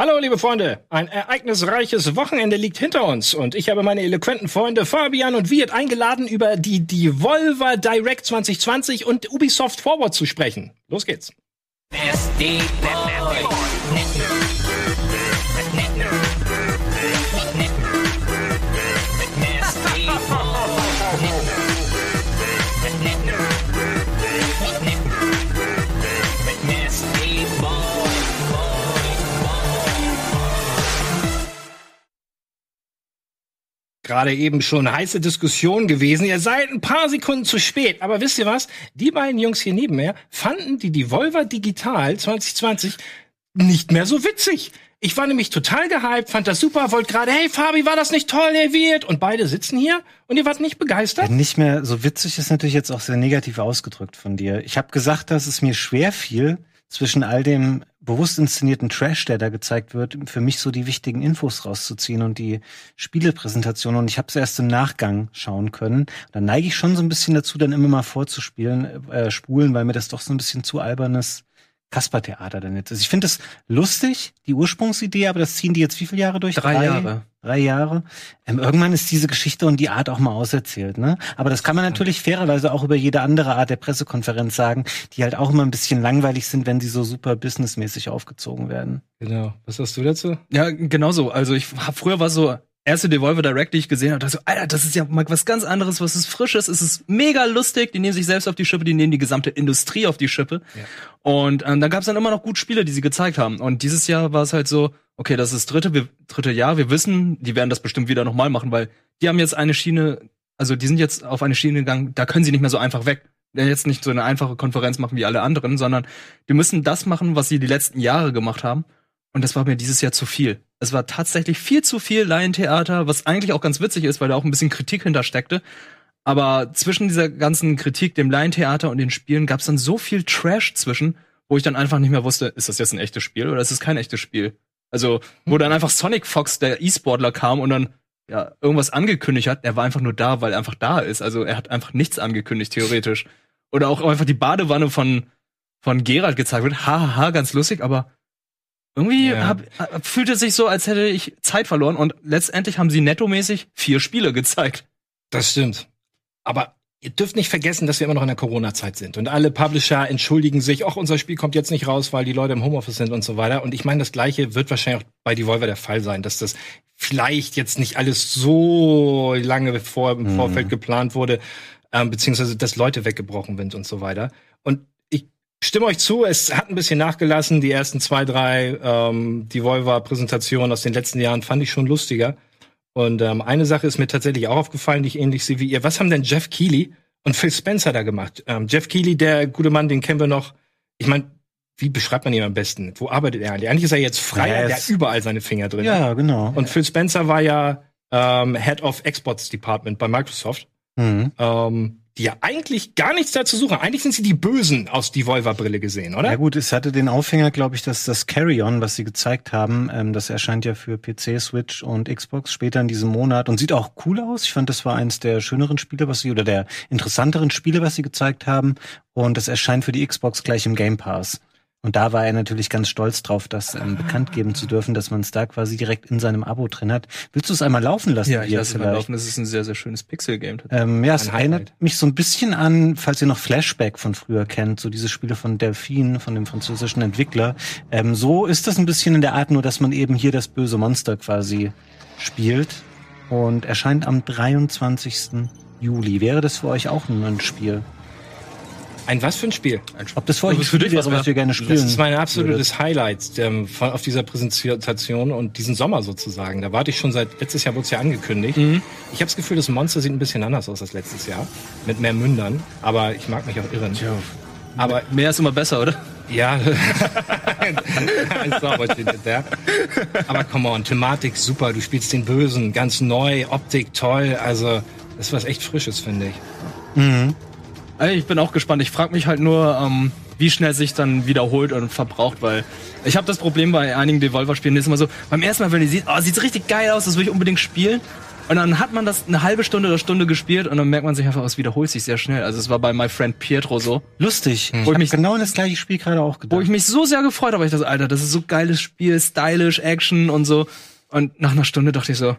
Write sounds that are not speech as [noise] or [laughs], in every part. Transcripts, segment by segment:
Hallo, liebe Freunde. Ein ereignisreiches Wochenende liegt hinter uns und ich habe meine eloquenten Freunde Fabian und Wirt eingeladen, über die Devolver Direct 2020 und Ubisoft Forward zu sprechen. Los geht's. Gerade eben schon heiße Diskussion gewesen. Ihr seid ein paar Sekunden zu spät. Aber wisst ihr was? Die beiden Jungs hier neben mir fanden die Devolver Digital 2020 nicht mehr so witzig. Ich war nämlich total gehypt, fand das super, wollte gerade, hey Fabi, war das nicht toll, der wird? Und beide sitzen hier und ihr wart nicht begeistert? Ja, nicht mehr so witzig ist natürlich jetzt auch sehr negativ ausgedrückt von dir. Ich habe gesagt, dass es mir schwer fiel, zwischen all dem bewusst inszenierten Trash, der da gezeigt wird, für mich so die wichtigen Infos rauszuziehen und die Spielepräsentation. Und ich habe es erst im Nachgang schauen können. Da neige ich schon so ein bisschen dazu, dann immer mal vorzuspielen, äh, spulen, weil mir das doch so ein bisschen zu albernes Kaspertheater dann jetzt ist. Ich finde das lustig, die Ursprungsidee, aber das ziehen die jetzt wie viele Jahre durch? Drei, Drei Jahre. Drei Jahre. Ähm, irgendwann ist diese Geschichte und die Art auch mal auserzählt, ne? Aber das kann man natürlich fairerweise auch über jede andere Art der Pressekonferenz sagen, die halt auch immer ein bisschen langweilig sind, wenn sie so super businessmäßig aufgezogen werden. Genau. Was hast du dazu? Ja, genauso. Also ich hab, früher war so erste Devolver Direct, die ich gesehen habe, dachte so, Alter, das ist ja mal was ganz anderes, was ist Frisches, es ist mega lustig, die nehmen sich selbst auf die Schippe, die nehmen die gesamte Industrie auf die Schippe. Ja. Und ähm, da gab es dann immer noch gut Spiele, die sie gezeigt haben. Und dieses Jahr war es halt so, okay, das ist das dritte, wir, dritte Jahr, wir wissen, die werden das bestimmt wieder nochmal machen, weil die haben jetzt eine Schiene, also die sind jetzt auf eine Schiene gegangen, da können sie nicht mehr so einfach weg. Jetzt nicht so eine einfache Konferenz machen wie alle anderen, sondern die müssen das machen, was sie die letzten Jahre gemacht haben. Und das war mir dieses Jahr zu viel. Es war tatsächlich viel zu viel Laientheater, was eigentlich auch ganz witzig ist, weil da auch ein bisschen Kritik hintersteckte. Aber zwischen dieser ganzen Kritik, dem Laientheater und den Spielen gab es dann so viel Trash zwischen, wo ich dann einfach nicht mehr wusste, ist das jetzt ein echtes Spiel oder ist es kein echtes Spiel? Also, wo dann einfach Sonic Fox, der E-Sportler, kam und dann ja irgendwas angekündigt hat, er war einfach nur da, weil er einfach da ist. Also er hat einfach nichts angekündigt, theoretisch. Oder auch einfach die Badewanne von, von Gerald gezeigt wird. Hahaha, ha, ha, ganz lustig, aber irgendwie ja. hab, fühlte sich so, als hätte ich Zeit verloren und letztendlich haben sie nettomäßig vier Spiele gezeigt. Das stimmt. Aber ihr dürft nicht vergessen, dass wir immer noch in der Corona-Zeit sind und alle Publisher entschuldigen sich, ach, unser Spiel kommt jetzt nicht raus, weil die Leute im Homeoffice sind und so weiter. Und ich meine, das Gleiche wird wahrscheinlich auch bei Devolver der Fall sein, dass das vielleicht jetzt nicht alles so lange vor, im mhm. Vorfeld geplant wurde, ähm, beziehungsweise dass Leute weggebrochen sind und so weiter. Und stimme euch zu, es hat ein bisschen nachgelassen. Die ersten zwei, drei ähm, Devolver-Präsentationen aus den letzten Jahren fand ich schon lustiger. Und ähm, eine Sache ist mir tatsächlich auch aufgefallen, die ich ähnlich sehe wie ihr. Was haben denn Jeff Keighley und Phil Spencer da gemacht? Ähm, Jeff Keighley, der gute Mann, den kennen wir noch. Ich meine, wie beschreibt man ihn am besten? Wo arbeitet er eigentlich? Eigentlich ist er jetzt frei, ja, der hat überall seine Finger drin. Ja, genau. Und Phil Spencer war ja ähm, Head of Exports Department bei Microsoft. Mhm. Ähm, die ja eigentlich gar nichts dazu suchen. Eigentlich sind sie die Bösen aus die Volver-Brille gesehen, oder? Ja gut, es hatte den Aufhänger, glaube ich, dass das Carry-On, was sie gezeigt haben, ähm, das erscheint ja für PC, Switch und Xbox später in diesem Monat und sieht auch cool aus. Ich fand, das war eins der schöneren Spiele, was sie, oder der interessanteren Spiele, was sie gezeigt haben. Und das erscheint für die Xbox gleich im Game Pass. Und da war er natürlich ganz stolz drauf, das ähm, bekannt geben zu dürfen, dass man es da quasi direkt in seinem Abo drin hat. Willst du es einmal laufen lassen? Ja, ich lasse es mal laufen. Das ist ein sehr, sehr schönes Pixel-Game. Ähm, ja, es erinnert mich so ein bisschen an, falls ihr noch Flashback von früher kennt, so diese Spiele von Delphine, von dem französischen Entwickler. Ähm, so ist das ein bisschen in der Art, nur dass man eben hier das böse Monster quasi spielt. Und erscheint am 23. Juli. Wäre das für euch auch ein Spiel? Ein was für ein Spiel? Ein Ob das für euch ein Spiel wäre, was wir gerne spielen Das ist mein absolutes Highlight ähm, von, auf dieser Präsentation und diesen Sommer sozusagen. Da warte ich schon seit letztes Jahr wurde es ja angekündigt. Mhm. Ich habe das Gefühl, das Monster sieht ein bisschen anders aus als letztes Jahr. Mit mehr Mündern. Aber ich mag mich auch irren. Tja. Aber mehr ist immer besser, oder? [laughs] Ja. Aber come on, Thematik super. Du spielst den Bösen, ganz neu, Optik toll. Also, das ist was echt Frisches, finde ich. Mhm. Ich bin auch gespannt. Ich frage mich halt nur, ähm, wie schnell sich dann wiederholt und verbraucht, weil ich habe das Problem bei einigen Devolver-Spielen, ist immer so, beim ersten Mal, wenn ihr sieht, oh, sieht richtig geil aus, das will ich unbedingt spielen. Und dann hat man das eine halbe Stunde oder Stunde gespielt und dann merkt man sich einfach, es wiederholt sich sehr schnell. Also es war bei My Friend Pietro so. Lustig. Wo Ich mich- genau das gleiche Spiel gerade auch gedacht. Wo ich mich so sehr gefreut habe, ich das, Alter, das ist so geiles Spiel, stylisch, Action und so. Und nach einer Stunde dachte ich so,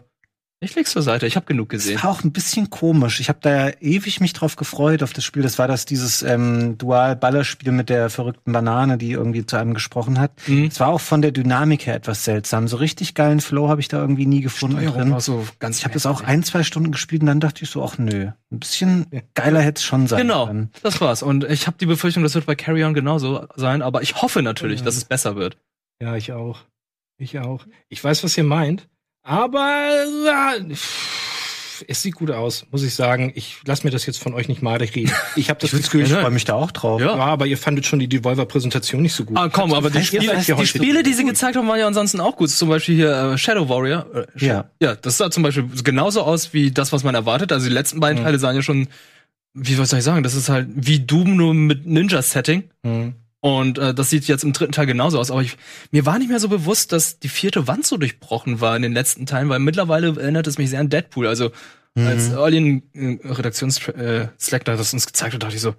ich leg's zur Seite, ich habe genug gesehen. Das war auch ein bisschen komisch. Ich habe da ja ewig mich drauf gefreut auf das Spiel. Das war das dieses ähm, Dual-Ballerspiel mit der verrückten Banane, die irgendwie zu einem gesprochen hat. Mhm. Es war auch von der Dynamik her etwas seltsam. So richtig geilen Flow habe ich da irgendwie nie gefunden Steuerung drin. war so ganz Ich habe das auch ein, zwei Stunden gespielt und dann dachte ich so, ach nö, ein bisschen geiler hätte es schon sein Genau, können. das war's. Und ich habe die Befürchtung, das wird bei Carry On genauso sein, aber ich hoffe natürlich, Ja. dass es besser wird. Ja, ich auch. Ich auch. Ich weiß, was ihr meint. Aber ja, pff, es sieht gut aus, muss ich sagen. Ich lasse mir das jetzt von euch nicht malig reden. Ich habe [laughs] das Gefühl, Ich ja, freue mich da auch drauf. Ja. aber ihr fandet schon die Devolver-Präsentation nicht so gut. Ah, komm, aber die, Spiele, ja die heute Spiele, die sie gezeigt haben, waren ja ansonsten auch gut. Zum Beispiel hier äh, Shadow Warrior. Äh, Ja. Ja, das sah zum Beispiel genauso aus wie das, was man erwartet. Also die letzten beiden Mhm. Teile sahen ja schon, wie soll ich sagen, das ist halt wie Doom nur mit Ninja-Setting. Hm. Und äh, das sieht jetzt im dritten Teil genauso aus. Aber ich, mir war nicht mehr so bewusst, dass die vierte Wand so durchbrochen war in den letzten Teilen, weil mittlerweile erinnert es mich sehr an Deadpool. Also als Alien äh, Redaktions äh, Slack da das uns gezeigt hat, dachte ich so,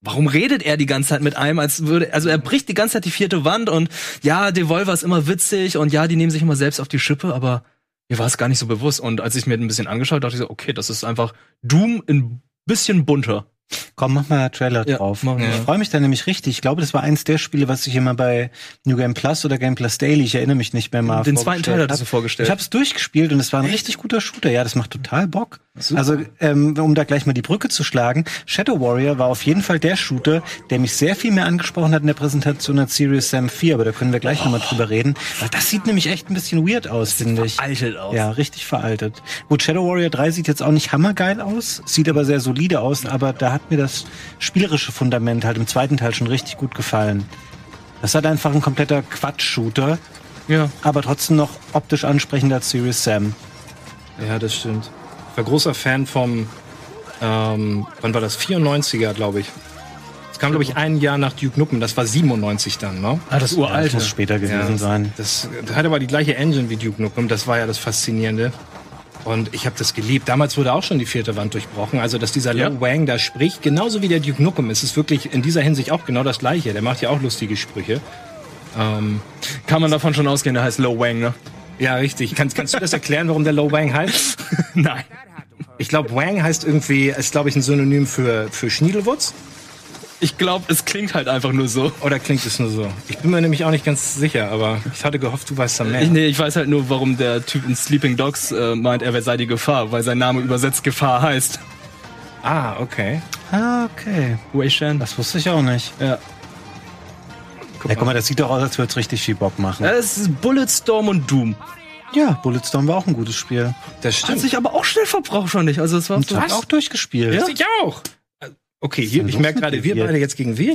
warum redet er die ganze Zeit mit einem, als würde, also er bricht die ganze Zeit die vierte Wand und ja, Devolver ist immer witzig und ja, die nehmen sich immer selbst auf die Schippe, aber mir war es gar nicht so bewusst. Und als ich mir ein bisschen angeschaut, dachte ich so, okay, das ist einfach Doom in bisschen bunter. Komm, mach mal Trailer Ja, drauf. machen wir. Ich freue mich da nämlich richtig. Ich glaube, das war eins der Spiele, was ich immer bei New Game Plus oder Game Plus Daily, ich erinnere mich nicht mehr mal. Den zweiten Teil hattest du vorgestellt. Ich habe es durchgespielt und es war ein richtig guter Shooter. Ja, das macht total Bock. Also, ähm, um da gleich mal die Brücke zu schlagen, Shadow Warrior war auf jeden Fall der Shooter, der mich sehr viel mehr angesprochen hat in der Präsentation als Serious Sam 4, aber da können wir gleich nochmal drüber reden. Weil das sieht nämlich echt ein bisschen weird aus, finde ich. Veraltet aus. Ja, richtig veraltet. Gut, Shadow Warrior 3 sieht jetzt auch nicht hammergeil aus, sieht aber sehr solide aus, aber da hat mir das spielerische Fundament halt im zweiten Teil schon richtig gut gefallen. Das hat einfach ein kompletter Quatsch-Shooter, ja. aber trotzdem noch optisch ansprechender als Serious Sam. Ja, das stimmt. Ich war großer Fan vom, ähm, wann war das? 94er, glaube ich. Das kam, glaube ich, ein Jahr nach Duke Nukem. Das war 97 dann, ne? Ah, das Das uralte. muss später gewesen Ja, sein. Das, das hatte aber die gleiche Engine wie Duke Nukem. Das war ja das Faszinierende. Und ich habe das geliebt. Damals wurde auch schon die vierte Wand durchbrochen. Also, dass dieser Ja. Lo Wang da spricht, genauso wie der Duke Nukem, ist es wirklich in dieser Hinsicht auch genau das Gleiche. Der macht ja auch lustige Sprüche. Ähm, Kann man davon schon ausgehen, der heißt Low Wang, ne? ja, richtig. Kannst, kannst du das erklären, warum der Lo Wang heißt? [laughs] Nein. Ich glaube, Wang heißt irgendwie, ist glaube ich ein Synonym für, für Schniedelwutz. Ich glaube, es klingt halt einfach nur so. Oder klingt es nur so? Ich bin mir nämlich auch nicht ganz sicher, aber ich hatte gehofft, du weißt da mehr. Ich, nee, ich weiß halt nur, warum der Typ in Sleeping Dogs äh, meint, er sei die Gefahr, weil sein Name übersetzt Gefahr heißt. Ah, okay. Ah, okay. Wei Shan. Das wusste ich auch nicht. Ja. Ja, guck mal, das sieht doch aus, als würde es richtig viel Bock machen. Ja, Es ist Bulletstorm und Doom. Ja, Bulletstorm war auch ein gutes Spiel. Das Hat stimmt. sich aber auch schnell verbraucht, schon nicht. Also es war Und so. du hast auch durchgespielt. Ja? Ich auch. Okay, hier, ich merke gerade, wir beide jetzt gegen wir. [laughs]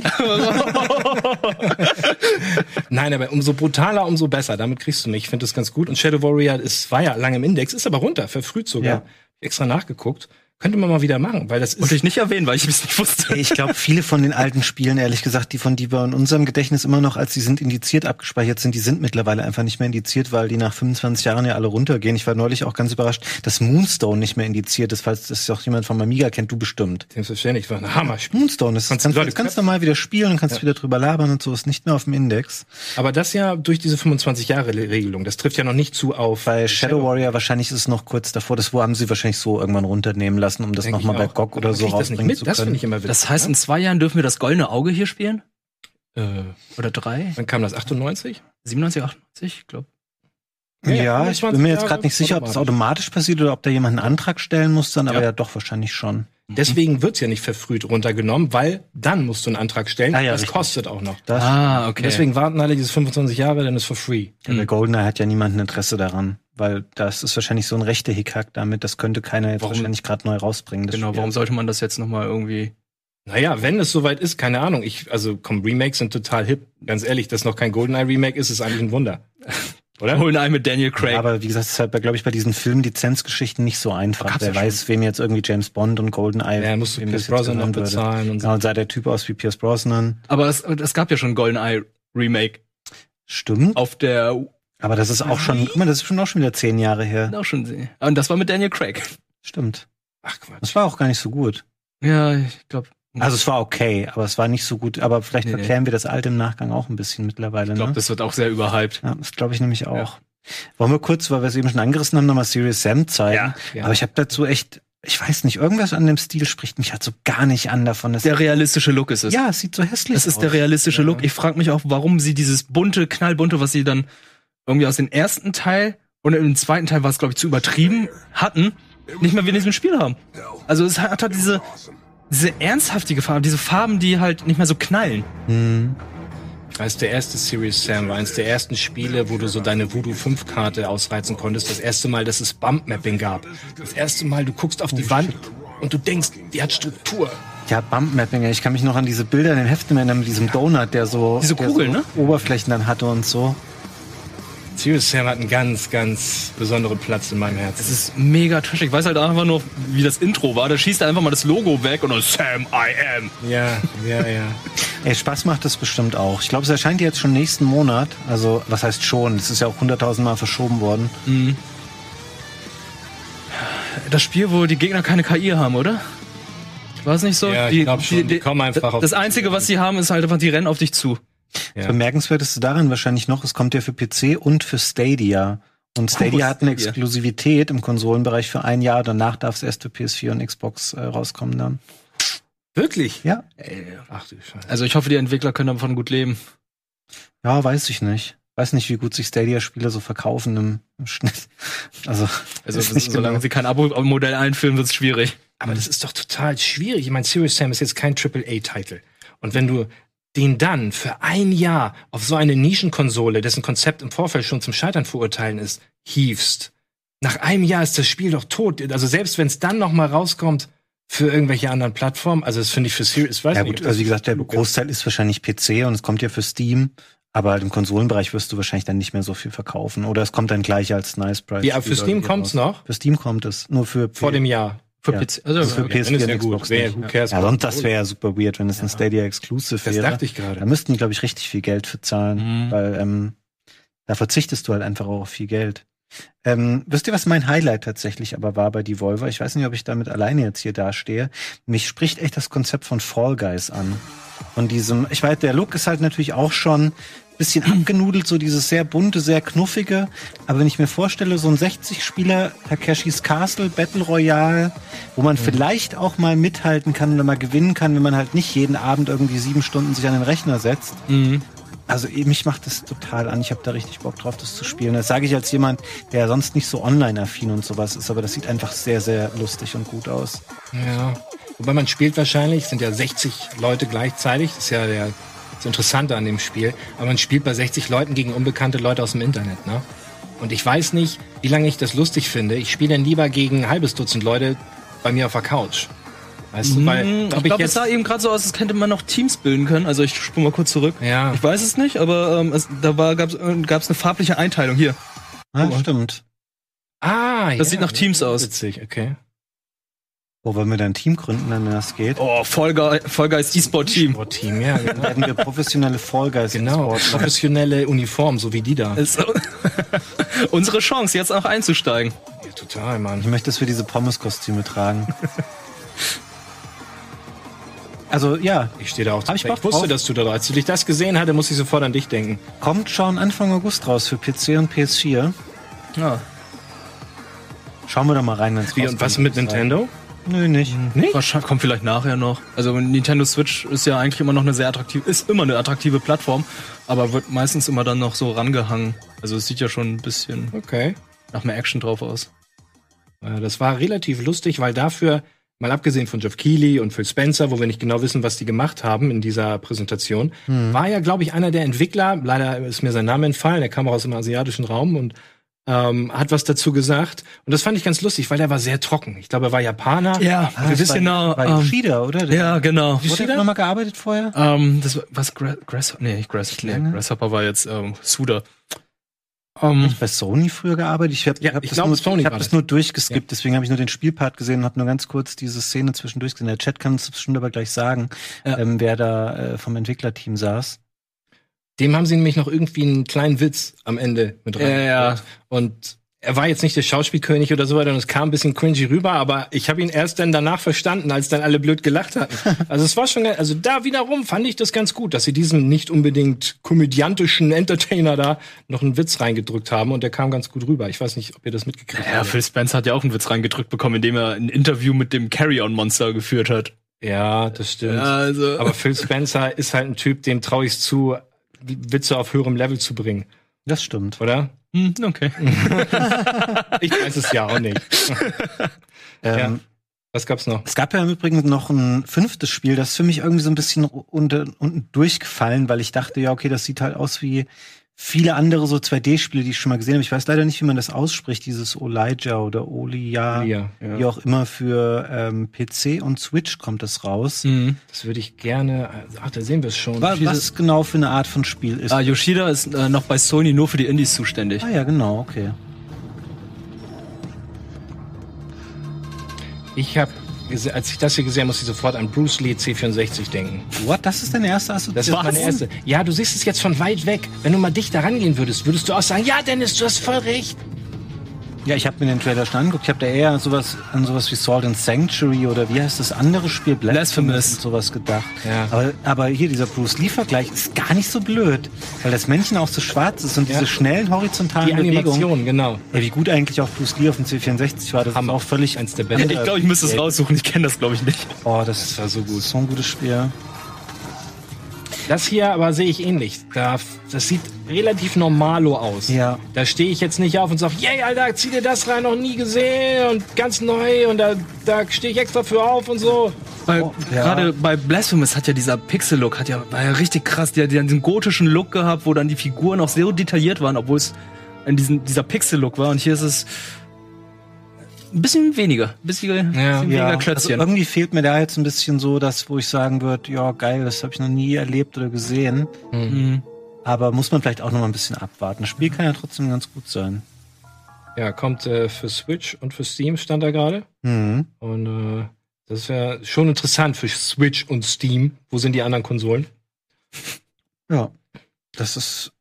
Nein, aber umso brutaler, umso besser. Damit kriegst du mich. Ich finde das ganz gut. Und Shadow Warrior ist, war ja lange im Index, ist aber runter, verfrüht sogar. Ja. Extra nachgeguckt. Könnte man mal wieder machen, weil das ist. Wollte ich nicht erwähnen, weil ich es nicht wusste. Ich glaube, viele von den alten Spielen, ehrlich gesagt, die von die wir in unserem Gedächtnis immer noch als sie sind indiziert abgespeichert sind, die sind mittlerweile einfach nicht mehr indiziert, weil die nach 25 Jahren ja alle runtergehen. Ich war neulich auch ganz überrascht, dass Moonstone nicht mehr indiziert ist, falls das auch jemand vom Amiga kennt, du bestimmt. Selbstverständlich, war ein Hammerspiel. Moonstone, das Kannst kannst, kannst, kannst normal wieder spielen und kannst wieder drüber labern und so, ist nicht mehr auf dem Index. Aber das ja durch diese 25 Jahre Regelung, das trifft ja noch nicht zu auf. Bei Shadow Warrior wahrscheinlich ist es noch kurz davor, das wo haben sie wahrscheinlich so irgendwann runternehmen lassen, um das Denk nochmal bei. GOG oder so das rausbringen mit. zu Das können. ich immer witzig. Das heißt, in zwei Jahren dürfen wir das goldene Auge hier spielen? äh, Oder drei? wann kam das? 98? 97, 98? Ich glaube. Ja, Ja, ich bin 25 mir jetzt gerade nicht sicher, ob das automatisch passiert oder ob da jemand einen Antrag stellen muss dann, aber Ja. ja doch wahrscheinlich schon. Deswegen wird's ja nicht verfrüht runtergenommen, weil dann musst du einen Antrag stellen. Ah, ja, das richtig. kostet auch noch. Das Ah, okay. Deswegen warten alle diese 25 Jahre, dann ist for free. Ja, bei Goldeneye hat ja niemand ein Interesse daran, weil das ist wahrscheinlich so ein rechter Hickhack damit, das könnte keiner jetzt Warum? wahrscheinlich gerade neu rausbringen. genau, Spiel. warum sollte man das jetzt nochmal irgendwie. Naja, wenn es soweit ist, keine Ahnung. Ich, also komm, Remakes sind total hip. Ganz ehrlich, dass noch kein GoldenEye Remake ist, ist eigentlich ein Wunder. [laughs] Oder? Holen einen mit Daniel Craig. Ja, aber wie gesagt, es ist halt, glaube ich, bei diesen Filmlizenzgeschichten nicht so einfach. Wer ja schon. weiß, wem jetzt irgendwie James Bond und Goldeneye. Ja, musst du Pierce Brosnan bezahlen und so. Genau, und sah der Typ aus wie Pierce Brosnan. Aber es, es gab ja schon ein GoldenEye Remake Stimmt. auf der Aber das ist auch schon, guck mal, das ist schon auch schon wieder zehn Jahre her. Auch schon. Und das war mit Daniel Craig. Stimmt. Ach Quatsch. Das war auch gar nicht so gut. Ja, ich glaube. Also es war okay, aber es war nicht so gut. Aber vielleicht Nee, nee. verklären wir das alte im Nachgang auch ein bisschen mittlerweile. Ich glaube, ne? das wird auch sehr überhyped. Ja, das glaube ich nämlich auch. Wollen wir kurz, weil wir es eben schon angerissen haben, nochmal Serious Sam zeigen? Ja. Aber ich habe dazu echt, ich weiß nicht, irgendwas an dem Stil spricht mich halt so gar nicht an davon. Das Der realistische Look ist es. ja, es sieht so hässlich Das ist aus. der realistische Ja. Look. Ich frage mich auch, warum sie dieses bunte, knallbunte, was sie dann irgendwie aus dem ersten Teil und im zweiten Teil war es, glaube ich, zu übertrieben hatten, nicht mehr wie in diesem Spiel haben. Also es hat halt diese, diese ernsthaftige Farben, diese Farben, die halt nicht mehr so knallen. Hm. Weiß, der erste Serious Sam war eines der ersten Spiele, wo du so deine Voodoo 5 Karte ausreizen konntest. Das erste Mal, dass es Bump Mapping gab. Das erste Mal, du guckst auf die Wand und du denkst, die hat Struktur. Ja, Bumpmapping, ey. ich kann mich noch an diese Bilder in den Heften erinnern mit diesem Donut, der so, Diese der Kugeln, so ne? Oberflächen dann hatte und so. Serious Sam hat einen ganz, ganz besonderen Platz in meinem Herzen. Es ist mega trashig. Ich weiß halt einfach nur, wie das Intro war. Da schießt er einfach mal das Logo weg und dann Sam I am. Ja, ja, ja. [laughs] Ey, Spaß macht das bestimmt auch. Ich glaube, es erscheint jetzt schon nächsten Monat. Also, was heißt schon? Es ist ja auch hunderttausendmal verschoben worden. Das Spiel, wo die Gegner keine KI haben, oder? War es nicht so? Ja, ich glaub schon. Die kommen einfach auf- Das Einzige, was sie haben, ist halt einfach, die rennen auf dich zu. Ja. Bemerkenswerteste daran wahrscheinlich noch, es kommt ja für PC und für Stadia. Und Stadia Oh, hat eine Stadia. Exklusivität im Konsolenbereich für ein Jahr. Danach darf es erst für PS4 und Xbox äh, rauskommen dann. Wirklich? Ja. Ach du Scheiße. Also ich hoffe, die Entwickler können davon gut leben. Ja, weiß ich nicht. Weiß nicht, wie gut sich Stadia-Spiele so verkaufen im, im Schnitt. Also, Also solange genau. sie kein Abo-Modell einführen, wird es schwierig. Aber das ist doch total schwierig. Ich meine, Serious Sam ist jetzt kein AAA-Titel. Und wenn du den dann für ein Jahr auf so eine Nischenkonsole, dessen Konzept im Vorfeld schon zum Scheitern verurteilen ist, hiefst, nach einem Jahr ist das Spiel doch tot. Also selbst wenn es dann noch mal rauskommt für irgendwelche anderen Plattformen, also das finde ich für Serious, weiß ja nicht. gut, also wie gesagt, der. Großteil ist wahrscheinlich PC und es kommt ja für Steam. Aber halt im Konsolenbereich wirst du wahrscheinlich dann nicht mehr so viel verkaufen. Oder es kommt dann gleich als Nice Price. Ja, für Steam kommt's noch Für Steam kommt es. Nur für vor dem Jahr. Für Ja. PC. Also, Das ist für okay. PS4 Dann ist und. Xbox nicht. cares? Ja, sonst das wäre ja super weird, wenn es ein Stadia Exclusive Das wäre. dachte ich gerade. Da müssten die, glaube ich, richtig viel Geld für zahlen, Mhm. weil ähm, da verzichtest du halt einfach auch auf viel Geld. Ähm, wisst ihr, was mein Highlight tatsächlich aber war bei Devolver? Ich weiß nicht, ob ich damit alleine jetzt hier dastehe. Mich spricht echt das Konzept von Fall Guys an. Von diesem, ich weiß, der Look ist halt natürlich auch schon bisschen abgenudelt, so dieses sehr bunte, sehr knuffige. Aber wenn ich mir vorstelle, so ein 60-Spieler Takeshis Castle Battle Royale, wo man vielleicht auch mal mithalten kann oder mal gewinnen kann, wenn man halt nicht jeden Abend irgendwie sieben Stunden sich an den Rechner setzt. Mhm. Also eh, mich macht das total an. Ich habe da richtig Bock drauf, das zu spielen. Das sage ich als jemand, der sonst nicht so online-affin und sowas ist, aber das sieht einfach sehr, sehr lustig und gut aus. Ja. Wobei man spielt wahrscheinlich, sind ja 60 Leute gleichzeitig, das ist ja der, das Interessante an dem Spiel, aber man spielt bei 60 Leuten gegen unbekannte Leute aus dem Internet, ne? Und ich weiß nicht, wie lange ich das lustig finde. Ich spiele dann lieber gegen ein halbes Dutzend Leute bei mir auf der Couch. Weißt du, weil Mhm, ob ich glaube, es sah eben gerade so aus, als könnte man noch Teams bilden können. Also ich spule mal kurz zurück. ja, Ich weiß es nicht, aber ähm, es, da war, gab's, äh, gab's eine farbliche Einteilung hier. Ah, mal. stimmt. ah, Das sieht nach Teams aus. Witzig, okay. Wo wollen wir dann ein Team gründen, wenn das geht? Oh, Fall, Guy, Fall Guys E-Sport Team. Team, ja, genau. Werden wir professionelle Fall Guys genau. Professionelle Uniform, so wie die da. Ist [laughs] unsere Chance, jetzt auch einzusteigen. Ja, total, Mann. Ich möchte, dass wir diese Pommes-Kostüme tragen. Also ja, Ich stehe da auch. Ich ich wusste, drauf. dass du da, als du dich das gesehen hatte, musste ich sofort an dich denken. kommt schon Anfang August raus für PC und PS4. Ja. Schauen wir doch mal rein, wenn's Wie, rauskommt, und was mit. Nintendo? Nö, nicht. Nicht? Wahrscheinlich kommt vielleicht nachher noch. Also Nintendo Switch ist ja eigentlich immer noch eine sehr attraktive, ist immer eine attraktive Plattform, aber wird meistens immer dann noch so rangehangen. Also es sieht ja schon ein bisschen Okay. nach mehr Action drauf aus. Äh, Das war relativ lustig, weil dafür, mal abgesehen von Jeff Keighley und Phil Spencer, wo wir nicht genau wissen, was die gemacht haben in dieser Präsentation, war ja, glaube ich, einer der Entwickler, leider ist mir sein Name entfallen, der kam auch aus dem asiatischen Raum und ähm, hat was dazu gesagt. Und das fand ich ganz lustig, weil der war sehr trocken. Ich glaube, er war Japaner. Ja, wir das wissen war- genau. War Ähm, Yoshida, oder? ja, genau. Wo hat er nochmal gearbeitet vorher? Ähm, das war, was, Gra Grasshopper? Nee, nicht Grasshopper. Nee? Grasshopper war jetzt ähm, Suda. Ähm, bei Sony früher gearbeitet. Ich habe Ja, hab ich das, glaube, nur, Sony ich hab das nur durchgeskippt, deswegen habe ich nur den Spielpart gesehen und habe nur ganz kurz diese Szene zwischendurch gesehen. Der Chat kann uns bestimmt aber gleich sagen, Ja. ähm, wer da äh, vom Entwicklerteam saß. Dem haben sie nämlich noch irgendwie einen kleinen Witz am Ende mit rein. Ja, ja. Und er war jetzt nicht der Schauspielkönig oder so weiter und es kam ein bisschen cringy rüber, aber ich habe ihn erst dann danach verstanden, als dann alle blöd gelacht hatten. [laughs] Also es war schon, also da wiederum fand ich das ganz gut, dass sie diesem nicht unbedingt komödiantischen Entertainer da noch einen Witz reingedrückt haben und der kam ganz gut rüber. Ich weiß nicht, ob ihr das mitgekriegt Ja, habt. Phil Spencer hat ja auch einen Witz reingedrückt bekommen, indem er ein Interview mit dem Carry-On-Monster geführt hat. Ja, das stimmt. also. Aber Phil Spencer ist halt ein Typ, dem traue ich zu, Witze auf höherem Level zu bringen, Das stimmt. oder? Hm, okay. [laughs] [laughs] Ich weiß es ja auch nicht. Ähm, Ja. Was gab's noch? Es gab ja im Übrigen noch ein fünftes Spiel, das ist für mich irgendwie so ein bisschen unter, unten durchgefallen, weil ich dachte, ja, okay, das sieht halt aus wie viele andere so 2D-Spiele, die ich schon mal gesehen habe. Ich weiß leider nicht, wie man das ausspricht, dieses Olijah oder Olia, Ja, ja. wie auch immer für ähm, PC und Switch kommt das raus. Mhm. Das würde ich gerne. Ach, da sehen wir es schon. Wa- Was genau für eine Art von Spiel ist? Ah, Yoshida ist äh, noch bei Sony nur für die Indies zuständig. Ah ja, genau, okay. Ich habe, als ich das hier gesehen habe, muss ich sofort an Bruce Lee C64 denken. What? Das ist deine erste Das Assoziation? war meine erste. Ja, du siehst es jetzt von weit weg. Wenn du mal dichter rangehen würdest, würdest du auch sagen, ja, Dennis, du hast voll recht. Ja, ich habe mir den Trailer schon angeguckt. Ich habe da eher an sowas, an sowas wie Salt and Sanctuary oder wie heißt das andere Spiel? Blasphemous. und sowas gedacht. Ja. Aber, aber hier, dieser Bruce Lee-Vergleich ist gar nicht so blöd, weil das Männchen auch so schwarz ist und Ja. diese schnellen horizontalen Die Bewegungen. Animation, genau. Ja, wie gut eigentlich auch Bruce Lee auf dem C64 war, das Hammer. ist auch völlig Eins der besten. Ich glaube, ich müsste es raussuchen. Ich kenne das, glaube ich, nicht. Oh, das, war so gut. so ein gutes Spiel. Das hier aber sehe ich ähnlich. Da, das sieht relativ normalo aus. Ja. Da stehe ich jetzt nicht auf und sage, yay, Alter, zieh dir das rein, noch nie gesehen und ganz neu und da, da stehe ich extra für auf und so. Weil Oh, ja. gerade bei Blasphemous hat ja dieser Pixel-Look, hat ja, war ja richtig krass. Die hat ja diesen gotischen Look gehabt, wo dann die Figuren auch sehr detailliert waren, obwohl es in diesem, dieser Pixel-Look war. Und hier ist es ein bisschen weniger. Ein bisschen, bisschen weniger Ja, also Klötzchen. irgendwie fehlt mir da jetzt ein bisschen so das, wo ich sagen würde, ja geil, das habe ich noch nie erlebt oder gesehen. Mhm. Aber muss man vielleicht auch noch mal ein bisschen abwarten. Das Spiel kann ja trotzdem ganz gut sein. Ja, kommt äh, für Switch und für Steam stand da gerade. Mhm. Und äh, das wäre schon interessant für Switch und Steam. Wo sind die anderen Konsolen? Ja, das ist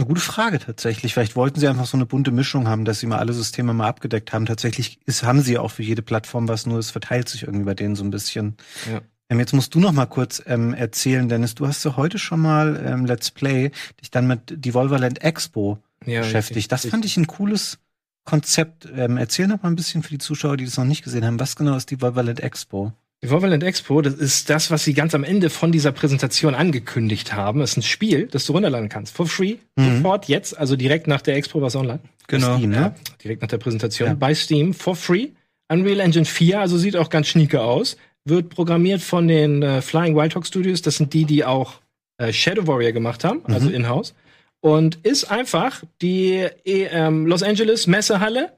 eine gute Frage tatsächlich. Vielleicht wollten sie einfach so eine bunte Mischung haben, dass sie mal alle Systeme mal abgedeckt haben. Tatsächlich ist, haben sie auch für jede Plattform was, nur es verteilt sich irgendwie bei denen so ein bisschen. Ja. Ähm, jetzt musst du noch mal kurz ähm, erzählen, Dennis. Du hast ja heute schon mal ähm, Let's Play dich dann mit Devolverland Expo Ja, beschäftigt. Das fand ich ein cooles Konzept. Ähm, erzähl noch mal ein bisschen für die Zuschauer, die das noch nicht gesehen haben. Was genau ist Devolverland Expo? Die Volverland Expo, das ist das, was sie ganz am Ende von dieser Präsentation angekündigt haben. Das ist ein Spiel, das du runterladen kannst. For free. Mhm. Sofort jetzt, also direkt nach der Expo was online. Genau. Steam, ne? Direkt nach der Präsentation. Ja. Bei Steam, for free. Unreal Engine 4, also sieht auch ganz schnieke aus. Wird programmiert von den äh, Flying Wildhawk Studios. Das sind die, die auch äh, Shadow Warrior gemacht haben, also Mhm. in-house. Und ist einfach die äh, ähm, Los Angeles Messehalle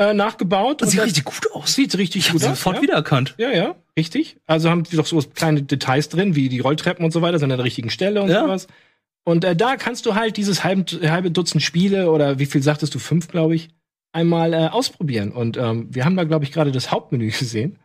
äh, nachgebaut. Das Und sieht richtig gut aus. sieht richtig Ich gut aus. sofort ja. wiedererkannt. Ja, ja, richtig. Also haben die doch so kleine Details drin, wie die Rolltreppen und so weiter, sind an der richtigen Stelle und Ja. sowas. Und äh, da kannst du halt dieses halbe, halbe Dutzend Spiele oder wie viel sagtest du, fünf, glaube ich, einmal äh, ausprobieren. Und ähm, wir haben da, glaube ich, gerade das Hauptmenü [laughs] gesehen.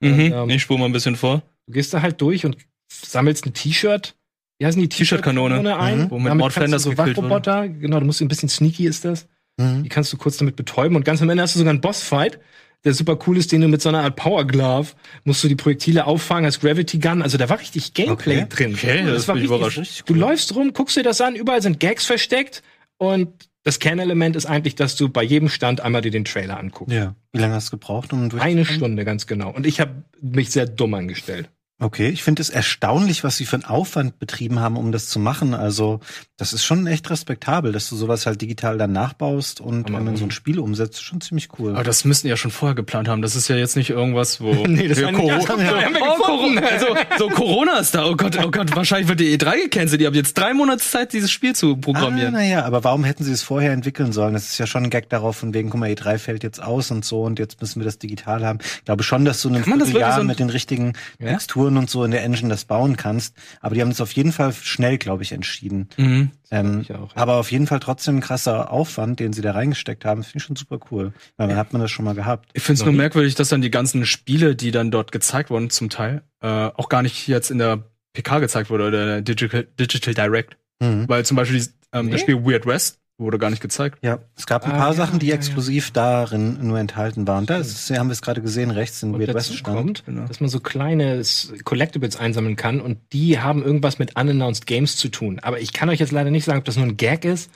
Mhm. ähm, ich spule mal ein bisschen vor. Du gehst da halt durch und sammelst ein T-Shirt. Wie heißen die T-Shirt-Kanone. ein? Mhm. Wo mit Damit Mord kannst Flanders du gefüllt Wachroboter, genau, du musst ein bisschen sneaky ist das. Mhm. Die kannst du kurz damit betäuben und ganz am Ende hast du sogar einen Bossfight, der super cool ist, den du mit so einer Art Power Glove musst du die Projektile auffangen als Gravity Gun. Also da war richtig Gameplay Okay. drin. Okay, das war bin ich richtig, überrascht. Du läufst rum, guckst dir das an, überall sind Gags versteckt und das Kernelement ist eigentlich, dass du bei jedem Stand einmal dir den Trailer anguckst. Ja. Wie lange hast du gebraucht, um Eine durchzukommen? Stunde, ganz genau. Und ich habe mich sehr dumm angestellt. Okay, ich finde es erstaunlich, was sie für einen Aufwand betrieben haben, um das zu machen. Also, das ist schon echt respektabel, dass du sowas halt digital dann nachbaust und ähm, in so ein Spiel umsetzt. Schon ziemlich cool. Aber das müssten die ja schon vorher geplant haben. Das ist ja jetzt nicht irgendwas, wo. [laughs] Nee, das Ja, war nicht- Coro- Ja, haben wir- haben [laughs] wir oh, gefunden. Coro- [laughs] also, so Corona ist da. Oh Gott, oh Gott, wahrscheinlich wird die E3 gecancelt. Die haben jetzt drei Monate Zeit, dieses Spiel zu Ah, programmieren. naja, aber warum hätten sie es vorher entwickeln sollen? Das ist ja schon ein Gag darauf, von wegen, guck mal, E3 fällt jetzt aus und so und jetzt müssen wir das digital haben. Ich glaube schon, dass du in einem Vierteljahr so ein- mit den richtigen Ja? Texturen und so in der Engine das bauen kannst. Aber die haben es auf jeden Fall schnell, glaube ich, entschieden. Mhm. Ähm, ich auch, ja. Aber auf jeden Fall trotzdem ein krasser Aufwand, den sie da reingesteckt haben. Finde ich schon super cool. Weil dann hat man das schon mal gehabt. Ich finde es nur merkwürdig, dass dann die ganzen Spiele, die dann dort gezeigt wurden, zum Teil, äh, auch gar nicht jetzt in der PK gezeigt wurde oder der Digital, Digital Direct. Mhm. Weil zum Beispiel die, ähm, das Nee? Spiel Weird West wurde gar nicht gezeigt. Ja, es gab ein Ah, paar ja, Sachen, die ja, ja. exklusiv darin nur enthalten waren. Da ist, haben wir es gerade gesehen, rechts in Weird West stand. kommt, Genau. dass man so kleine Collectibles einsammeln kann und die haben irgendwas mit unannounced Games zu tun. Aber ich kann euch jetzt leider nicht sagen, ob das nur ein Gag ist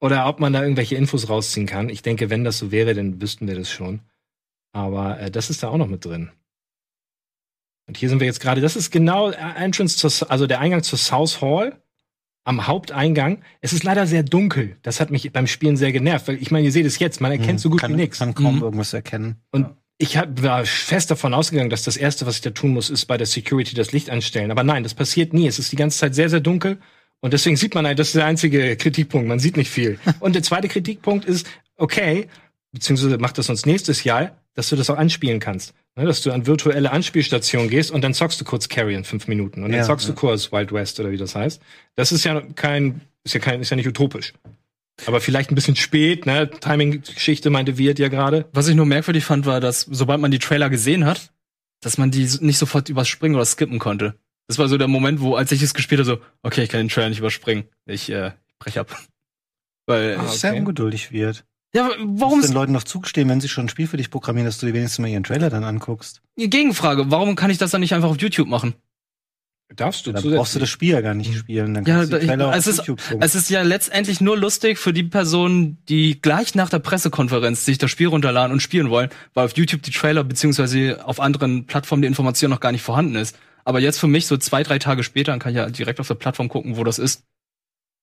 oder ob man da irgendwelche Infos rausziehen kann. Ich denke, wenn das so wäre, dann wüssten wir das schon. Aber äh, das ist da auch noch mit drin. Und hier sind wir jetzt gerade, das ist genau äh, Entrance zur, also der Eingang zur South Hall am Haupteingang. Es ist leider sehr dunkel. Das hat mich beim Spielen sehr genervt, weil ich meine, ihr seht es jetzt, man erkennt so gut kann, wie nichts. Kann kaum Mhm. irgendwas erkennen. Und ich hab, war fest davon ausgegangen, dass das Erste, was ich da tun muss, ist bei der Security das Licht anstellen. Aber nein, das passiert nie. Es ist die ganze Zeit sehr, sehr dunkel. Und deswegen sieht man, halt, das ist der einzige Kritikpunkt. Man sieht nicht viel. [laughs] Und der zweite Kritikpunkt ist, okay, beziehungsweise macht das uns nächstes Jahr, dass du das auch anspielen kannst. Ne, dass du an virtuelle Anspielstationen gehst und dann zockst du kurz Carry in fünf Minuten. Und dann Ja, zockst ja. du kurz Wild West oder wie das heißt. Das ist ja kein, ist ja kein, ist ja nicht utopisch. Aber vielleicht ein bisschen spät, ne? Timing-Geschichte meinte Wirt ja gerade. Was ich nur merkwürdig fand, war, dass sobald man die Trailer gesehen hat, dass man die nicht sofort überspringen oder skippen konnte. Das war so der Moment, wo, als ich es gespielt habe, so, okay, ich kann den Trailer nicht überspringen. Ich äh, brech ab. Weil, Ah, Das ist sehr okay. ungeduldig wird. Ja, Warum warum den ist Leuten noch zugestehen, wenn sie schon ein Spiel für dich programmieren, dass du dir wenigstens mal ihren Trailer dann anguckst? die Gegenfrage? Warum kann ich das dann nicht einfach auf YouTube machen? Darfst du Dann brauchst du das Spiel ja gar nicht spielen. Dann Ja, kannst du da- Trailer es auf ist-. Es ist ja letztendlich nur lustig für die Personen, die gleich nach der Pressekonferenz sich das Spiel runterladen und spielen wollen, weil auf YouTube die Trailer beziehungsweise auf anderen Plattformen die Information noch gar nicht vorhanden ist. Aber jetzt für mich so zwei, drei Tage später, dann kann ich ja direkt auf der Plattform gucken, wo das ist.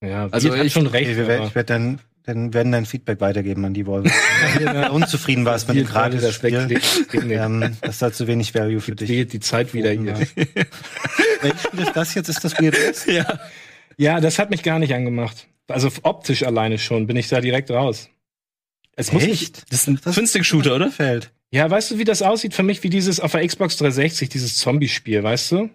Ja, Also hat ich- schon recht. Ich werde dann, dann werden dein Feedback weitergeben an die Volvo. [laughs] Wenn du unzufrieden warst mit dem wollte das wegklicken. Ähm, das hat zu wenig Value für dich. Fehlt die Zeit wieder hier. Welches Spiel ist das jetzt? Ist das Weird West? [laughs] Ja. Ja, das hat mich gar nicht angemacht. Also optisch alleine schon bin ich da direkt raus. Es muss nicht, Echt? Das ist ein Das- Twin-Stick-Shooter, oder? Fällt. ja, weißt du, wie das aussieht für mich wie dieses auf der Xbox 360, dieses Zombie-Spiel, weißt du?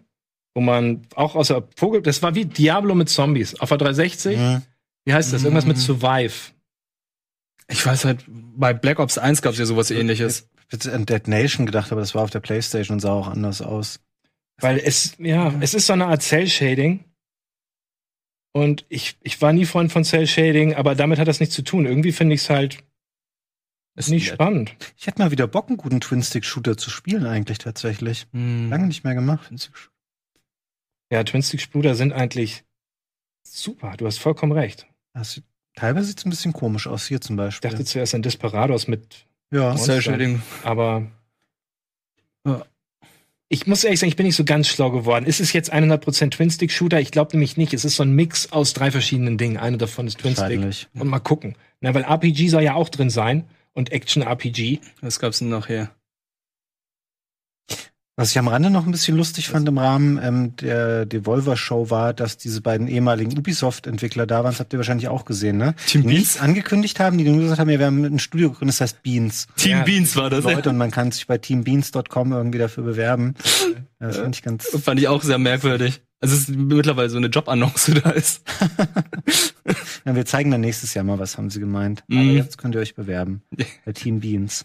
Wo man auch aus der Vogel, das war wie Diablo mit Zombies. Auf der 360, Mhm. Wie heißt das? Irgendwas mit Mhm. Survive. Ich weiß halt, bei Black Ops 1 gab es ja sowas ähnliches. Ich hätte an Dead Nation gedacht, aber das war auf der Playstation und sah auch anders aus. Weil es, ja, es ist so eine Art Cell-Shading. Und ich, ich war nie Freund von Cell-Shading, aber damit hat das nichts zu tun. Irgendwie finde ich es halt Ist nicht nett. spannend. Ich hätte mal wieder Bock, einen guten Twin-Stick-Shooter zu spielen, eigentlich tatsächlich. Hm. Lange nicht mehr gemacht. Twin-Stick-Shooter. Ja, Twin-Stick-Spluder sind eigentlich super. Du hast vollkommen recht. Das sieht, teilweise sieht es ein bisschen komisch aus, hier zum Ich Beispiel. dachte zuerst an Desperados mit, ja. Monster. Cell-Shading. aber Ja. ich muss ehrlich sagen, ich bin nicht so ganz schlau geworden. Ist es jetzt 100% Twin-Stick-Shooter? Ich glaube nämlich nicht. Es ist so ein Mix aus drei verschiedenen Dingen. Eine davon ist Twin-Stick. Und mal gucken. Na, weil RPG soll ja auch drin sein. Und Action-RPG. Was gab's denn noch hier? Was ich am Rande noch ein bisschen lustig fand im Rahmen ähm, der Devolver-Show war, dass diese beiden ehemaligen Ubisoft-Entwickler da waren. Das habt ihr wahrscheinlich auch gesehen, ne? Team Die nichts angekündigt haben, die nur gesagt haben, ja, wir haben ein Studio gegründet, das heißt Beans. Team Ja. Beans war das. Leute, und man kann sich bei teambeans.com irgendwie dafür bewerben. Ja, das fand ich ganz. Fand ich auch sehr merkwürdig. Also es ist mittlerweile so eine Jobannonce da ist. [laughs] Ja, wir zeigen dann nächstes Jahr mal, was haben sie gemeint. Aber Mhm. jetzt könnt ihr euch bewerben. Bei Team Beans.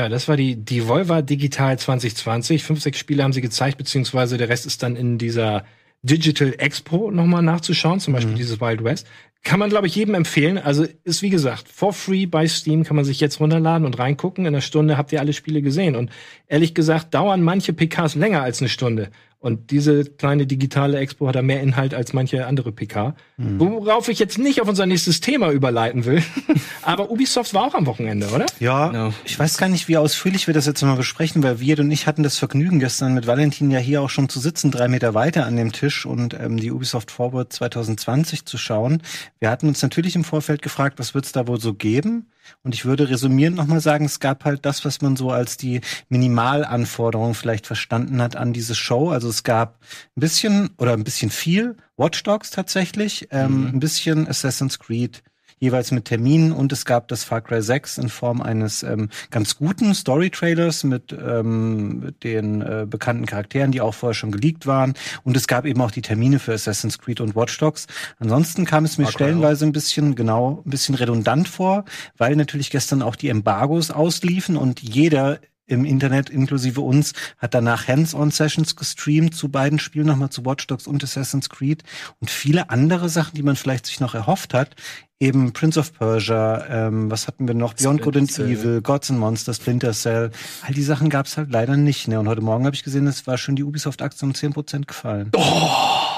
Ja, das war die Devolver Digital 2020. Fünf, sechs Spiele haben sie gezeigt, beziehungsweise der Rest ist dann in dieser Digital Expo nochmal nachzuschauen, zum Beispiel Mhm. dieses Wild West. Kann man, glaube ich, jedem empfehlen. Also ist, wie gesagt, for free bei Steam kann man sich jetzt runterladen und reingucken. In einer Stunde habt ihr alle Spiele gesehen. Und ehrlich gesagt, dauern manche PKs länger als eine Stunde. Und diese kleine digitale Expo hat da mehr Inhalt als manche andere PK. Mhm. Worauf ich jetzt nicht auf unser nächstes Thema überleiten will. [laughs] Aber Ubisoft war auch am Wochenende, oder? Ja, Genau. ich weiß gar nicht, wie ausführlich wir das jetzt mal besprechen, weil wir und ich hatten das Vergnügen, gestern mit Valentin ja hier auch schon zu sitzen, drei Meter weiter an dem Tisch und ähm, die Ubisoft Forward 2020 zu schauen. Wir hatten uns natürlich im Vorfeld gefragt, was wird es da wohl so geben? Und ich würde resümierend nochmal sagen, es gab halt das, was man so als die Minimalanforderung vielleicht verstanden hat an diese Show. Also es gab ein bisschen oder ein bisschen viel Watch Dogs tatsächlich, ähm, ein bisschen Assassin's Creed, jeweils mit Terminen und es gab das Far Cry 6 in Form eines ähm, ganz guten Story-Trailers mit, ähm, mit den äh, bekannten Charakteren, die auch vorher schon geleakt waren und es gab eben auch die Termine für Assassin's Creed und Watch Dogs. Ansonsten kam es mir Far stellenweise ein bisschen, genau, ein bisschen redundant vor, weil natürlich gestern auch die Embargos ausliefen und jeder im Internet, inklusive uns, hat danach Hands-on-Sessions gestreamt zu beiden Spielen, nochmal zu Watch Dogs und Assassin's Creed und viele andere Sachen, die man vielleicht sich noch erhofft hat. Eben Prince of Persia, ähm, was hatten wir noch? Beyond Good and. Evil, Gods and Monsters, Splinter Cell. All die Sachen gab's halt leider nicht. Ne? Und heute Morgen habe ich gesehen, es war schon die Ubisoft-Aktie um 10% gefallen.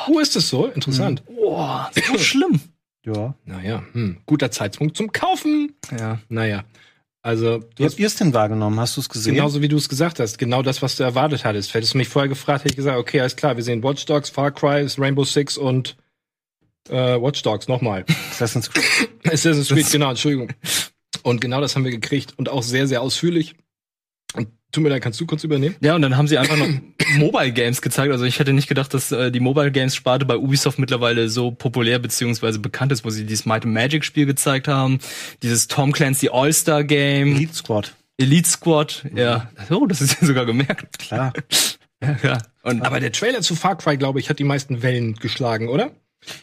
Oh, ist das so? Interessant. Boah, so schlimm. Ja. Naja, hm. guter Zeitpunkt zum Kaufen. Ja. Naja. Also, du Wie hast habt ihr es denn wahrgenommen? Hast du es gesehen? genauso wie du es gesagt hast, genau das, was du erwartet hattest. Hättest du mich vorher gefragt, hätte ich gesagt, okay, alles klar, wir sehen Watch Dogs, Far Cry, Rainbow Six und äh, Watch Dogs nochmal. [laughs] Assassin's Creed. Assassin's Creed, genau, Entschuldigung. Und genau das haben wir gekriegt und auch sehr, sehr ausführlich. Und tut mir leid, kannst du kurz übernehmen? Ja, und dann haben sie einfach noch [clears throat] Mobile Games gezeigt. Also ich hätte nicht gedacht, dass äh, die Mobile Games Sparte bei Ubisoft mittlerweile so populär beziehungsweise bekannt ist, wo sie dieses Might and Magic Spiel gezeigt haben, dieses Tom Clancy All-Star Game, Elite Squad. Elite Squad, ja. Oh, das ist ja sogar gemerkt. Klar. [laughs] Ja, ja. Und Aber der Trailer zu Far Cry, glaube ich, hat die meisten Wellen geschlagen, oder?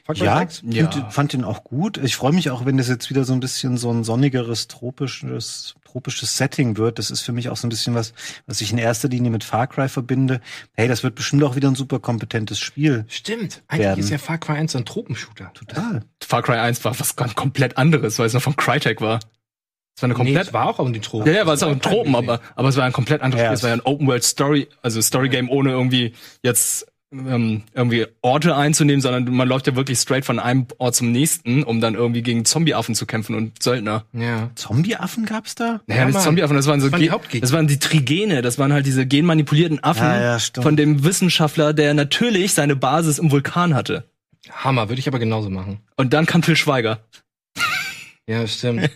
Cry Ja, 6? Ja. Gut, fand den auch gut. Ich freue mich auch, wenn das jetzt wieder so ein bisschen so ein sonnigeres, tropisches, tropisches Setting wird. Das ist für mich auch so ein bisschen was, was ich in erster Linie mit Far Cry verbinde. Hey, das wird bestimmt auch wieder ein super kompetentes Spiel. Stimmt. Eigentlich Werden. ist ja Far Cry 1 ein Tropenshooter. Total. Far Cry 1 war was ganz komplett anderes, weil es noch von Crytek war. Es war eine Nee, komplett es war auch um die Tropen. Ja, ja, war es auch ein Tropen, [laughs] aber, aber es war ein komplett anderes Ja, Spiel. Es war ja ein Open World Story, also Story Game ohne irgendwie jetzt ähm, irgendwie Orte einzunehmen, sondern man läuft ja wirklich straight von einem Ort zum nächsten, um dann irgendwie gegen Zombieaffen zu kämpfen und Söldner. Ja. Zombie-Affen gab's da? Naja, Ja, Mann. Zombieaffen, das waren so Das waren die Hauptgegner. das waren die Trigene, das waren halt diese genmanipulierten Affen Ja, ja, von dem Wissenschaftler, der natürlich seine Basis im Vulkan hatte. Hammer, würde ich aber genauso machen. Und dann kam Till Schweiger Ja, stimmt. [laughs]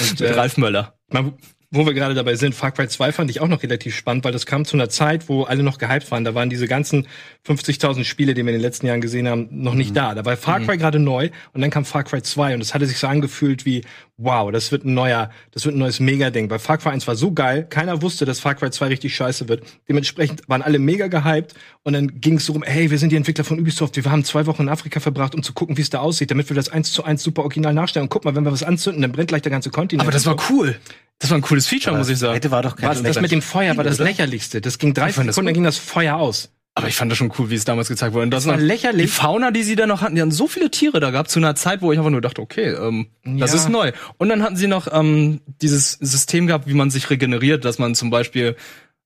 Und, mit äh, Ralf Möller. mal, wo wir gerade dabei sind, Far Cry 2 fand ich auch noch relativ spannend, weil das kam zu einer Zeit, wo alle noch gehypt waren. Da waren diese ganzen 50.000 Spiele, die wir in den letzten Jahren gesehen haben, noch nicht da. Da war Far Cry gerade neu und dann kam Far Cry 2 und es hatte sich so angefühlt wie, wow, das wird ein neuer, das wird ein neues Mega-Ding. Weil Far Cry 1 war so geil, keiner wusste, dass Far Cry 2 richtig scheiße wird. Dementsprechend waren alle mega gehypt und dann ging es so rum, hey, wir sind die Entwickler von Ubisoft, wir haben zwei Wochen in Afrika verbracht, um zu gucken, wie es da aussieht, damit wir das eins zu eins super original nachstellen. Und guck mal, wenn wir was anzünden, dann brennt gleich der ganze Kontinent. Aber das war cool. Das war ein cooles Feature, Aber muss ich das sagen. zweite war doch kein Was, das mit dem Feuer war das lächerlichste. Das ging drei Ich fand das Sekunden, dann ging das Feuer aus. Aber ich fand das schon cool, wie es damals gezeigt wurde. Und das war noch- lächerlich. Die Fauna, die sie da noch hatten, die hatten so viele Tiere da gehabt zu einer Zeit, wo ich einfach nur dachte, okay, ähm, das Ja. ist neu. Und dann hatten sie noch ähm, dieses System gehabt, wie man sich regeneriert, dass man zum Beispiel,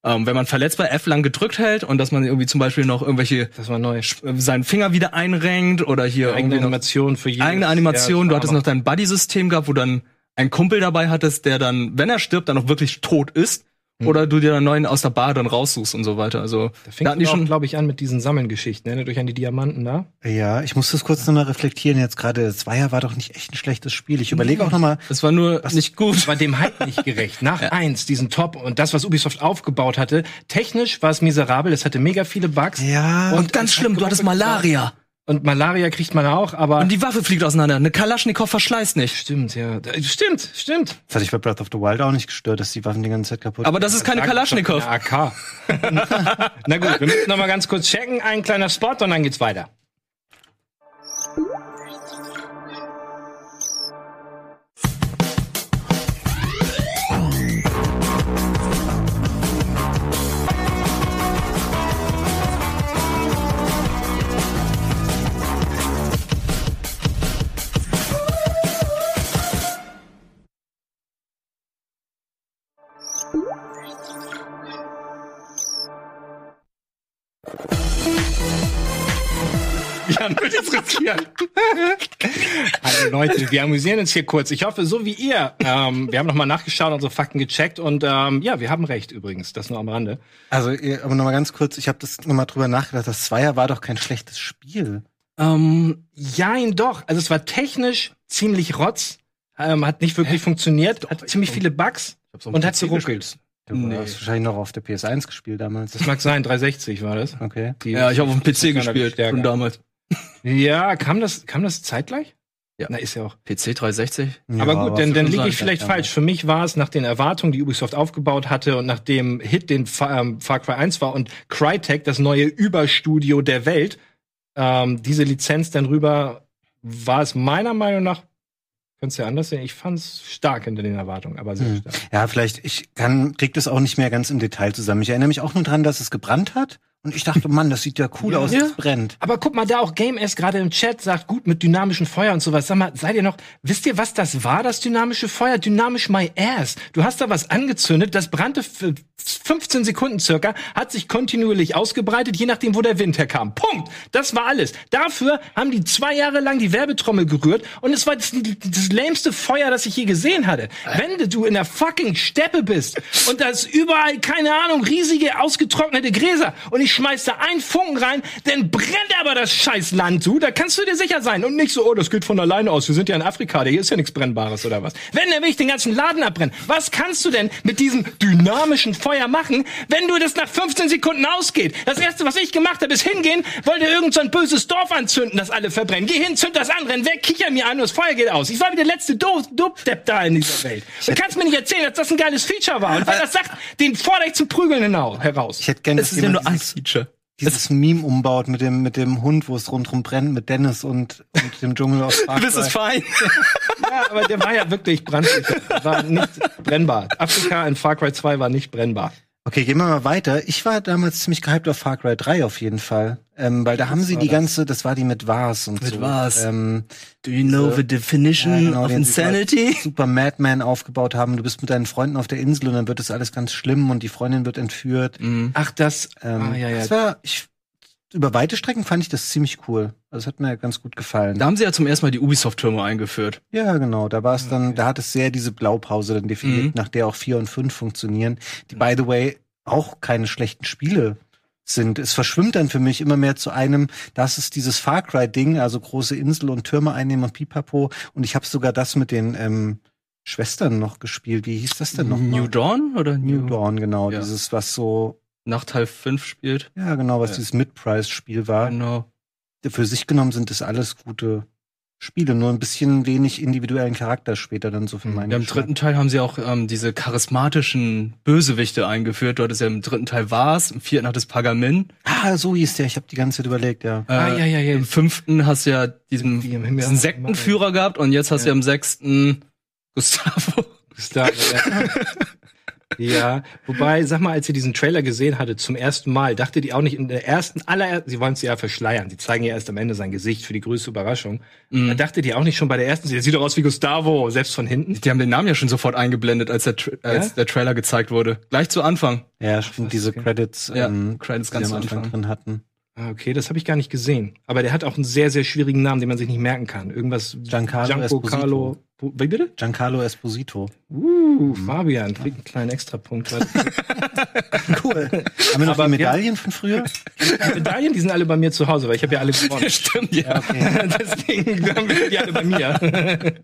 ähm, wenn man verletzt bei F lang gedrückt hält und dass man irgendwie zum Beispiel noch irgendwelche Das war neu. äh, seinen Finger wieder einrenkt oder hier Eigene irgendwie noch Animation für jeden. eigene Animation. Du hattest noch dein Buddy-System gehabt, wo dann ein Kumpel dabei hattest, der dann, wenn er stirbt, dann auch wirklich tot ist. Oder du dir dann neuen aus der Bar dann raussuchst und so weiter. Also Da fing da die auch, schon glaube ich, an mit diesen Sammelgeschichten. Erinnert euch an die Diamanten da? Ja, ich muss das kurz nochmal reflektieren. Jetzt gerade, Zweier war doch nicht echt ein schlechtes Spiel. Ich überlege auch nochmal, Das war nur nicht gut. war dem Hype nicht gerecht. Nach [laughs] eins, diesen Top und das, was Ubisoft aufgebaut hatte, technisch war es miserabel, es hatte mega viele Bugs. ja, Und ganz es hat schlimm, du hattest Malaria. Und Malaria kriegt man auch, aber. Und die Waffe fliegt auseinander. Eine Kalaschnikow verschleißt nicht. stimmt, ja. Stimmt, stimmt. das hat dich bei Breath of the Wild auch nicht gestört, dass die Waffen die ganze Zeit kaputt Aber das ist keine Kalaschnikow. AK. [laughs] Na gut, wir müssen noch mal ganz kurz checken. Ein kleiner Spot und dann geht's weiter. Riskieren. [laughs] Also Leute, wir amüsieren uns hier kurz. Ich hoffe, so wie ihr. Ähm, wir haben noch mal nachgeschaut, unsere Fakten gecheckt und ähm, ja, wir haben recht übrigens. Das nur am Rande. Also, ihr- aber nochmal ganz kurz, ich habe das nochmal drüber nachgedacht, das Zweier war doch kein schlechtes Spiel. Ähm, jein doch. Also es war technisch ziemlich rotz. Ähm, hat nicht wirklich funktioniert. Hat ziemlich viele Bugs und hat geruckelt. Du Nee. hast wahrscheinlich noch auf der PS1 gespielt damals. Das mag sein, 360 war das. Okay. Die- Ja, ich habe auf dem PC gespielt. Schon damals. Ja, kam das, kam das zeitgleich? Ja. Na, ist ja auch. PC 360? aber gut, dann, dann liege ich vielleicht ja. falsch. Für mich war es nach den Erwartungen, die Ubisoft aufgebaut hatte und nach dem Hit, den Fa ähm, Far Cry 1 war und Crytek, das neue Überstudio der Welt, ähm, diese Lizenz dann rüber, war es meiner Meinung nach Könntest du ja anders sehen. Ich fand's stark hinter den Erwartungen, aber sehr Hm. stark. Ja, vielleicht, ich kann, krieg das auch nicht mehr ganz im Detail zusammen. Ich erinnere mich auch nur dran, dass es gebrannt hat. Und ich dachte, Mann, das sieht ja cool Ja. aus, Ja. es brennt. Aber guck mal, da auch Game S gerade im Chat sagt, gut mit dynamischem Feuer und sowas. Sag mal, seid ihr noch, wisst ihr, was das war, das dynamische Feuer? Dynamisch my ass. Du hast da was angezündet, das brannte für 15 Sekunden circa, hat sich kontinuierlich ausgebreitet, je nachdem, wo der Wind herkam. Punkt. Das war alles. Dafür haben die zwei Jahre lang die Werbetrommel gerührt und es war das, das lämste Feuer, das ich je gesehen hatte. Wenn du in der fucking Steppe bist und da ist überall, keine Ahnung, riesige ausgetrocknete Gräser und ich schmeiß da einen Funken rein, dann brennt aber das scheiß Land, du. Da kannst du dir sicher sein. Und nicht so, oh, das geht von alleine aus. Wir sind ja in Afrika, hier ist ja nichts Brennbares oder was. Wenn, dann will ich den ganzen Laden abbrennen. Was kannst du denn mit diesem dynamischen Feuer machen, wenn du das nach 15 Sekunden ausgeht? Das erste, was ich gemacht habe, ist hingehen, wollte irgend so ein böses Dorf anzünden, das alle verbrennen. Geh hin, zünd das an, renn weg, kicher mir an und das Feuer geht aus. Ich war wie der letzte Do- Dubstep da in dieser Welt. Du kannst mir nicht erzählen, dass das ein geiles Feature war. Und wer das sagt, den fordere ich zum Prügeln hinau- heraus. Ich hätte gerne, dass nur jemand ein dieses, Feature. dieses Meme umbaut mit dem, mit dem Hund, wo es rundherum brennt, mit Dennis und, und dem Dschungel aus Far Du bist Cry. es fein. Ja, aber der war ja wirklich brandsicher. War nicht brennbar. Afrika in Far Cry 2 war nicht brennbar. Okay, gehen wir mal weiter. Ich war damals ziemlich gehypt auf Far Cry 3 auf jeden Fall. Ähm, weil da haben sie die das? ganze, das war die mit Vars und Mit so. Vars. Ähm, Do you know the definition Ja, genau, of insanity? [laughs] super Madman aufgebaut haben. Du bist mit deinen Freunden auf der Insel und dann wird das alles ganz schlimm und die Freundin wird entführt. Mhm. Ach, das. Ähm, ah, ja, ja. Das war, ich, über weite Strecken fand ich das ziemlich cool. Also es hat mir ganz gut gefallen. Da haben sie ja zum ersten Mal die Ubisoft-Türme eingeführt. ja, genau. Da war es dann, Okay. da hat es sehr diese Blaupause dann definiert, Mhm. nach der auch vier und fünf funktionieren. Die, by the way, auch keine schlechten Spiele sind. Es verschwimmt dann für mich immer mehr zu einem, das ist dieses Far Cry-Ding, also große Insel und Türme einnehmen und pipapo. Und ich habe sogar das mit den ähm, Schwestern noch gespielt. Wie hieß das denn noch? New Dawn oder New Dawn, genau. Ja. Dieses, was so, Nach Teil 5 spielt. ja genau, was Ja. dieses Mid-Price-Spiel war. Genau. Für sich genommen sind das alles gute Spiele, nur ein bisschen wenig individuellen Charakter später dann so für Mhm. meinen Ja, Im dritten Teil haben sie auch ähm, diese charismatischen Bösewichte eingeführt. Du hattest ja im dritten Teil Vars, im vierten hattest Pagamin. Ah, so hieß der. Ich habe die ganze Zeit überlegt, ja. Äh, Ah, ja, ja, ja. Im fünften hast du ja diesen, Die diesen Sektenführer gehabt und jetzt hast du ja im sechsten Gustavo. Star, ja. [laughs] ja, wobei, sag mal, als ihr diesen Trailer gesehen hattet zum ersten Mal, dachtet ihr auch nicht in der ersten, allerersten, sie wollen es ja verschleiern, sie zeigen ja erst am Ende sein Gesicht für die größte Überraschung. Mhm. Da dachtet ihr auch nicht schon bei der ersten, der sieht doch aus wie Gustavo, selbst von hinten. Die haben den Namen ja schon sofort eingeblendet, als der, Tra als Ja? der Trailer gezeigt wurde. Gleich zu Anfang. Ja, stimmt, diese okay. Credits, Ja, ähm, Credits die ganz am Anfang Anfang. drin hatten. Ah, okay, das habe ich gar nicht gesehen. Aber der hat auch einen sehr, sehr schwierigen Namen, den man sich nicht merken kann. Irgendwas Giancarlo Gianco Esposito. Carlo. Wie bitte? Giancarlo Esposito. Uh, Fabian, kriegt einen kleinen Extrapunkt. [laughs] Cool. [laughs] Haben wir noch Aber Medaillen von früher? Die Medaillen, die sind alle bei mir zu Hause, weil ich habe ja alle gewonnen. [laughs] Stimmt, ja. Deswegen haben wir die alle bei mir.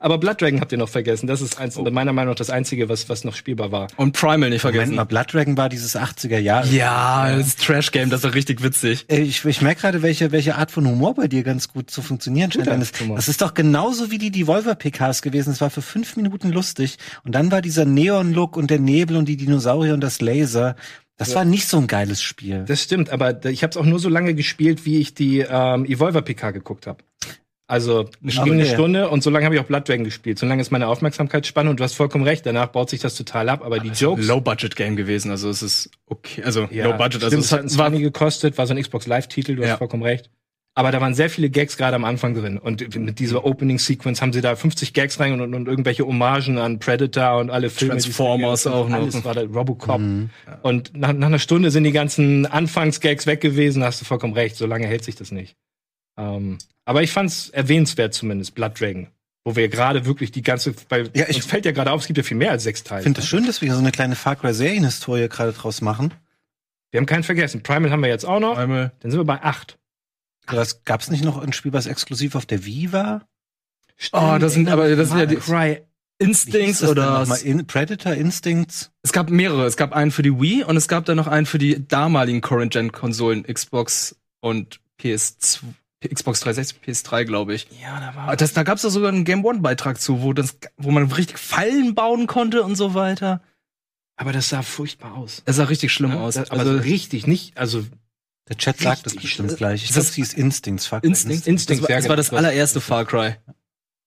Aber Blood Dragon habt ihr noch vergessen. Das ist eins, meiner Meinung nach das Einzige, was, was noch spielbar war. Und Primal nicht Moment vergessen. mal, Blood Dragon war dieses 80er Jahre. Ja, das Trash-Game, das ist richtig witzig. Äh, Ich, ich merke gerade, welche, welche Art von Humor bei dir ganz gut zu funktionieren scheint. Das ist doch genauso wie die Devolver-PKs gewesen. Es war für fünf Minuten lustig. Und dann war dieser Neon-Look und der Nebel und die Dinosaurier und das Laser. Das war nicht so ein geiles Spiel. Das stimmt, aber ich habe es auch nur so lange gespielt, wie ich die ähm, Evolver PK geguckt habe. Also es Ah, ging eine okay. Stunde und so lange habe ich auch Blood Dragon gespielt. So lange ist meine Aufmerksamkeitsspanne und du hast vollkommen recht. Danach baut sich das total ab. Aber die Jokes, Low-Budget-Game gewesen, also es ist okay. Also ja, Low-Budget, also stimmt, es es hat ein war 20 gekostet, war so ein Xbox Live-Titel. Du Ja. hast vollkommen recht. Aber da waren sehr viele Gags gerade am Anfang drin. Und mit dieser Opening-Sequence haben sie da 50 Gags rein und, und irgendwelche Hommagen an Predator und alle Filme. es Transformers auch noch. Alles war da, Robocop. Mhm. Und nach, nach einer Stunde sind die ganzen Anfangsgags weg gewesen, hast du vollkommen recht, so lange hält sich das nicht. Ähm, aber ich fand's erwähnenswert zumindest, Blood Dragon. Wo wir gerade wirklich die ganze, weil Ja, ich- uns fällt ja gerade auf, es gibt ja viel mehr als sechs Teile. Ich finde es schön, dass wir so eine kleine Far Cry Serienhistorie gerade draus machen. Wir haben keinen vergessen. Primal haben wir jetzt auch noch. Primal. Dann sind wir bei acht. Was gab's nicht noch ein Spiel, was exklusiv auf der Wii war? Oh, das sind aber das sind ja die Cry. Instincts oder? In Predator Instincts? es gab mehrere. Es gab einen für die Wii und es gab dann noch einen für die damaligen Current Gen Konsolen Xbox und PS2, Xbox 360, PS3, glaube ich. Ja, da war Aber Das, da gab's doch sogar einen Game One Beitrag zu, wo das, wo man richtig Fallen bauen konnte und so weiter. Aber das sah furchtbar aus. Das sah richtig schlimm Ja, aus. Das, aber also so richtig, nicht, also Der Chat sagt das Richtig. bestimmt gleich. Ich das- ist Instincts. Far Cry Instinct, Instinct, das war, ja, das war das genau. allererste Far Cry.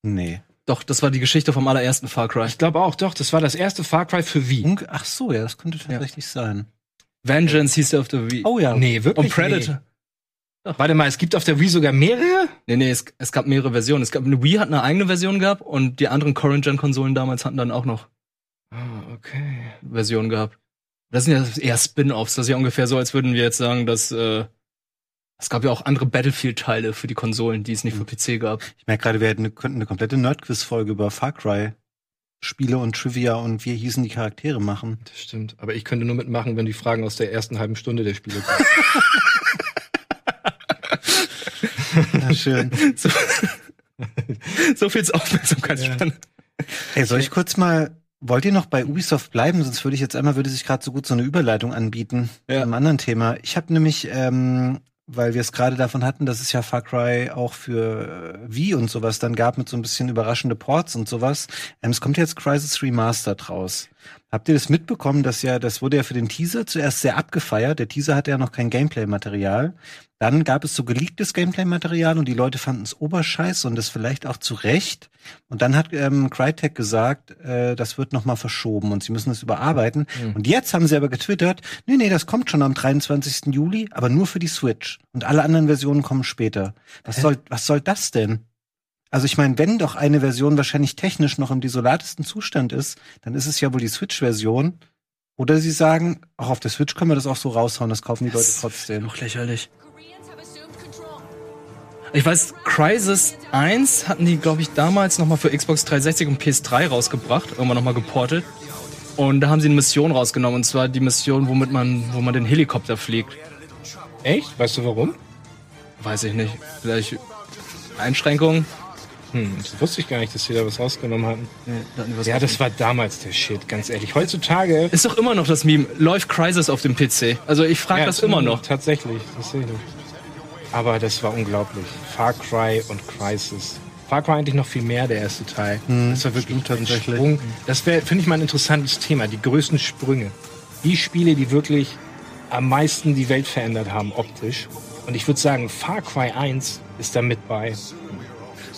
Nee. Doch, das war die Geschichte vom allerersten Far Cry. Ich glaube auch, doch, das war das erste Far Cry für Wii. Ach so, ja, das könnte tatsächlich sein. Vengeance hieß der auf der Wii. Oh ja. Nee, wirklich. Und Predator. Nee. Warte mal, es gibt auf der Wii sogar mehrere? Nee, nee, es, es gab mehrere Versionen. Es gab eine Wii hat eine eigene Version gehabt und die anderen Current Gen Konsolen damals hatten dann auch noch Ah, okay. Versionen gehabt. Das sind ja eher Spin-offs. Das ist ja ungefähr so, als würden wir jetzt sagen, dass äh, es gab ja auch andere Battlefield-Teile für die Konsolen, die es nicht für PC gab. Ich merke gerade, wir hätten eine, könnten eine komplette Nerdquiz-Folge über Far Cry Spiele und Trivia und wie hießen die Charaktere machen. Das stimmt. Aber ich könnte nur mitmachen, wenn die Fragen aus der ersten halben Stunde der Spiele kommen. [laughs] [laughs] Ja, schön. [laughs] So, so viel zur Aufmerksamkeitsspanne. Hey, soll ich kurz mal, wollt ihr noch bei Ubisoft bleiben? Sonst würde ich jetzt einmal, würde sich gerade so gut so eine Überleitung anbieten Ja. zu einem anderen Thema. Ich habe nämlich, ähm, weil wir es gerade davon hatten, dass es ja Far Cry auch für äh, Wii und sowas dann gab mit so ein bisschen überraschende Ports und sowas. Ähm, es kommt jetzt Crisis Remastered raus. Habt ihr das mitbekommen, dass ja, das wurde ja für den Teaser zuerst sehr abgefeiert. Der Teaser hatte ja noch kein Gameplay-Material. Dann gab es so geleaktes Gameplay-Material und die Leute fanden es oberscheiß und das vielleicht auch zu Recht. Und dann hat ähm, Crytek gesagt, äh, das wird noch mal verschoben und sie müssen es überarbeiten. Mhm. Und jetzt haben sie aber getwittert, nee, nee, das kommt schon am 23. Juli, aber nur für die Switch. Und alle anderen Versionen kommen später. Was Hä? soll, was soll das denn? Also ich meine, wenn doch eine Version wahrscheinlich technisch noch im desolatesten Zustand ist, dann ist es ja wohl die Switch-Version. Oder sie sagen, auch auf der Switch können wir das auch so raushauen, das kaufen die Leute trotzdem. Lächerlich. Have assumed control. Ich weiß, Crisis 1 hatten die, glaube ich, damals noch mal für Xbox 360 und PS3 rausgebracht, irgendwann noch mal geportet. Und da haben sie eine Mission rausgenommen, und zwar die Mission, womit man, wo man den Helikopter fliegt. Echt? Weißt du warum? Weiß ich nicht. Vielleicht Einschränkungen? Hm, das wusste ich gar nicht, dass sie da was rausgenommen hatten. Nee, da hatten die was Ja, das war damals der Shit, ganz ehrlich. Heutzutage. ist doch immer noch das Meme. Läuft Crisis auf dem PC? Also ich frage Ja, das immer noch. Tatsächlich, tatsächlich. Aber das war unglaublich. Far Cry und Crisis. Far Cry eigentlich noch viel mehr, der erste Teil. das war wirklich ein tatsächlich. Sprung. Das wäre, finde ich mal ein interessantes Thema. Die größten Sprünge. Die Spiele, die wirklich am meisten die Welt verändert haben, optisch. Und ich würde sagen, Far Cry 1 ist da mit bei.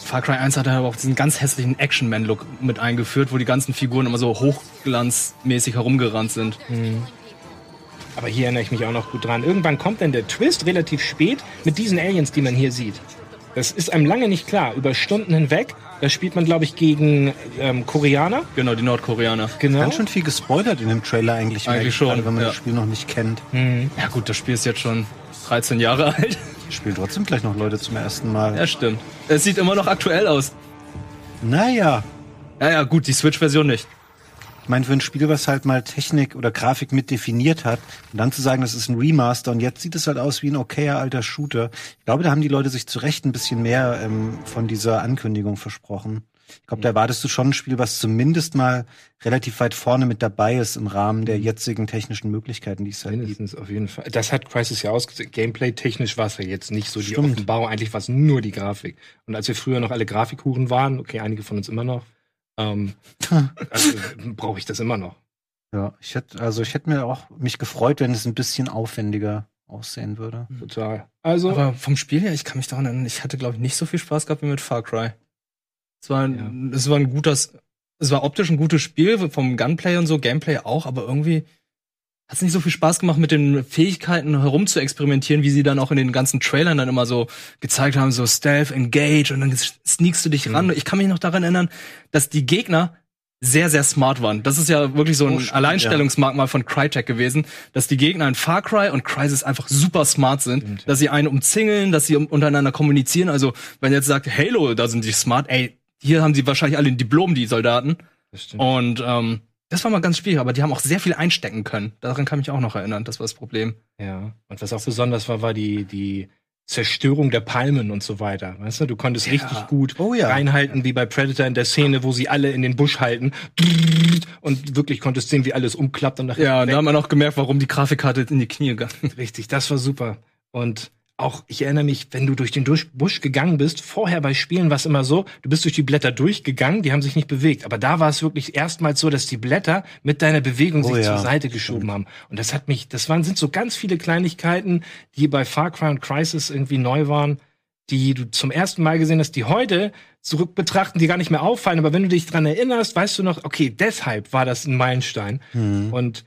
Far Cry 1 hat aber auch diesen ganz hässlichen Action-Man-Look mit eingeführt, wo die ganzen Figuren immer so hochglanzmäßig herumgerannt sind. Aber hier erinnere ich mich auch noch gut dran. Irgendwann kommt dann der Twist relativ spät mit diesen Aliens, die man hier sieht. Das ist einem lange nicht klar. Über Stunden hinweg. Da spielt man, glaube ich, gegen ähm, Koreaner. Genau, die Nordkoreaner. Genau. Ganz schön viel gespoilert in dem Trailer eigentlich. Eigentlich schon, gerade, wenn man ja. das Spiel noch nicht kennt. Ja gut, das Spiel ist jetzt schon 13 Jahre [laughs] alt. Spielen trotzdem gleich noch Leute zum ersten Mal. Ja, stimmt. Es sieht immer noch aktuell aus. Naja. Ja, ja, gut, die Switch-Version nicht. Ich meine, für ein Spiel, was halt mal Technik oder Grafik mit definiert hat, und dann zu sagen, das ist ein Remaster und jetzt sieht es halt aus wie ein okayer alter Shooter. Ich glaube, da haben die Leute sich zu Recht ein bisschen mehr ähm, von dieser Ankündigung versprochen. Ich glaube, da erwartest du schon ein Spiel, was zumindest mal relativ weit vorne mit dabei ist im Rahmen der jetzigen technischen Möglichkeiten, die es halt gibt. Mindestens auf jeden Fall. Das hat Crisis ja ausgesehen. Gameplay-technisch war es ja jetzt nicht so die Stimmt. Offenbarung. Eigentlich war es nur die Grafik. Und als wir früher noch alle Grafikhuren waren, okay, einige von uns immer noch, ähm, [laughs] also, brauche ich das immer noch. Ja, ich hätte, also ich hätte mir auch mich gefreut, wenn es ein bisschen aufwendiger aussehen würde. Total. Also, Aber vom Spiel her, ich kann mich daran erinnern, ich hatte, glaube ich, nicht so viel Spaß gehabt wie mit Far Cry. Es war, ein, es war ein gutes, es war optisch ein gutes Spiel, vom Gunplay und so, Gameplay auch, aber irgendwie hat es nicht so viel Spaß gemacht, mit den Fähigkeiten herum zu experimentieren, wie sie dann auch in den ganzen Trailern dann immer so gezeigt haben, so Stealth, Engage und dann sneakst du dich ran. Ich kann mich noch daran erinnern, dass die Gegner sehr, sehr smart waren. Das ist ja wirklich so ein Oh, Alleinstellungsmerkmal von Crytek gewesen, dass die Gegner in Far Cry und Crysis einfach super smart sind, Stimmt. dass sie einen umzingeln, dass sie untereinander kommunizieren. Also, wenn jetzt sagt, Halo, da sind die smart, ey, hier haben sie wahrscheinlich alle ein Diplom, die Soldaten. das stimmt. Und ähm, das war mal ganz schwierig, aber die haben auch sehr viel einstecken können. Daran kann ich mich auch noch erinnern. Das war das Problem. Ja. Und was auch besonders war, war die, die Zerstörung der Palmen und so weiter. Weißt du, du konntest Ja. richtig gut Oh ja. reinhalten, wie bei Predator in der Szene, wo sie alle in den Busch halten. Und wirklich konntest sehen, wie alles umklappt und nach Ja, hinten da haben wir noch gemerkt, warum die Grafikkarte in die Knie gegangen Richtig, das war super. Und auch, ich erinnere mich, wenn du durch den Busch gegangen bist, vorher bei Spielen war es immer so, du bist durch die Blätter durchgegangen, die haben sich nicht bewegt. Aber da war es wirklich erstmals so, dass die Blätter mit deiner Bewegung Oh sich ja, zur Seite geschoben haben. Und das hat mich, das waren, sind so ganz viele Kleinigkeiten, die bei Far Cry und Crisis irgendwie neu waren. die du zum ersten Mal gesehen hast, die heute zurück betrachten, die gar nicht mehr auffallen. Aber wenn du dich dran erinnerst, weißt du noch, okay, deshalb war das ein Meilenstein. Hm. Und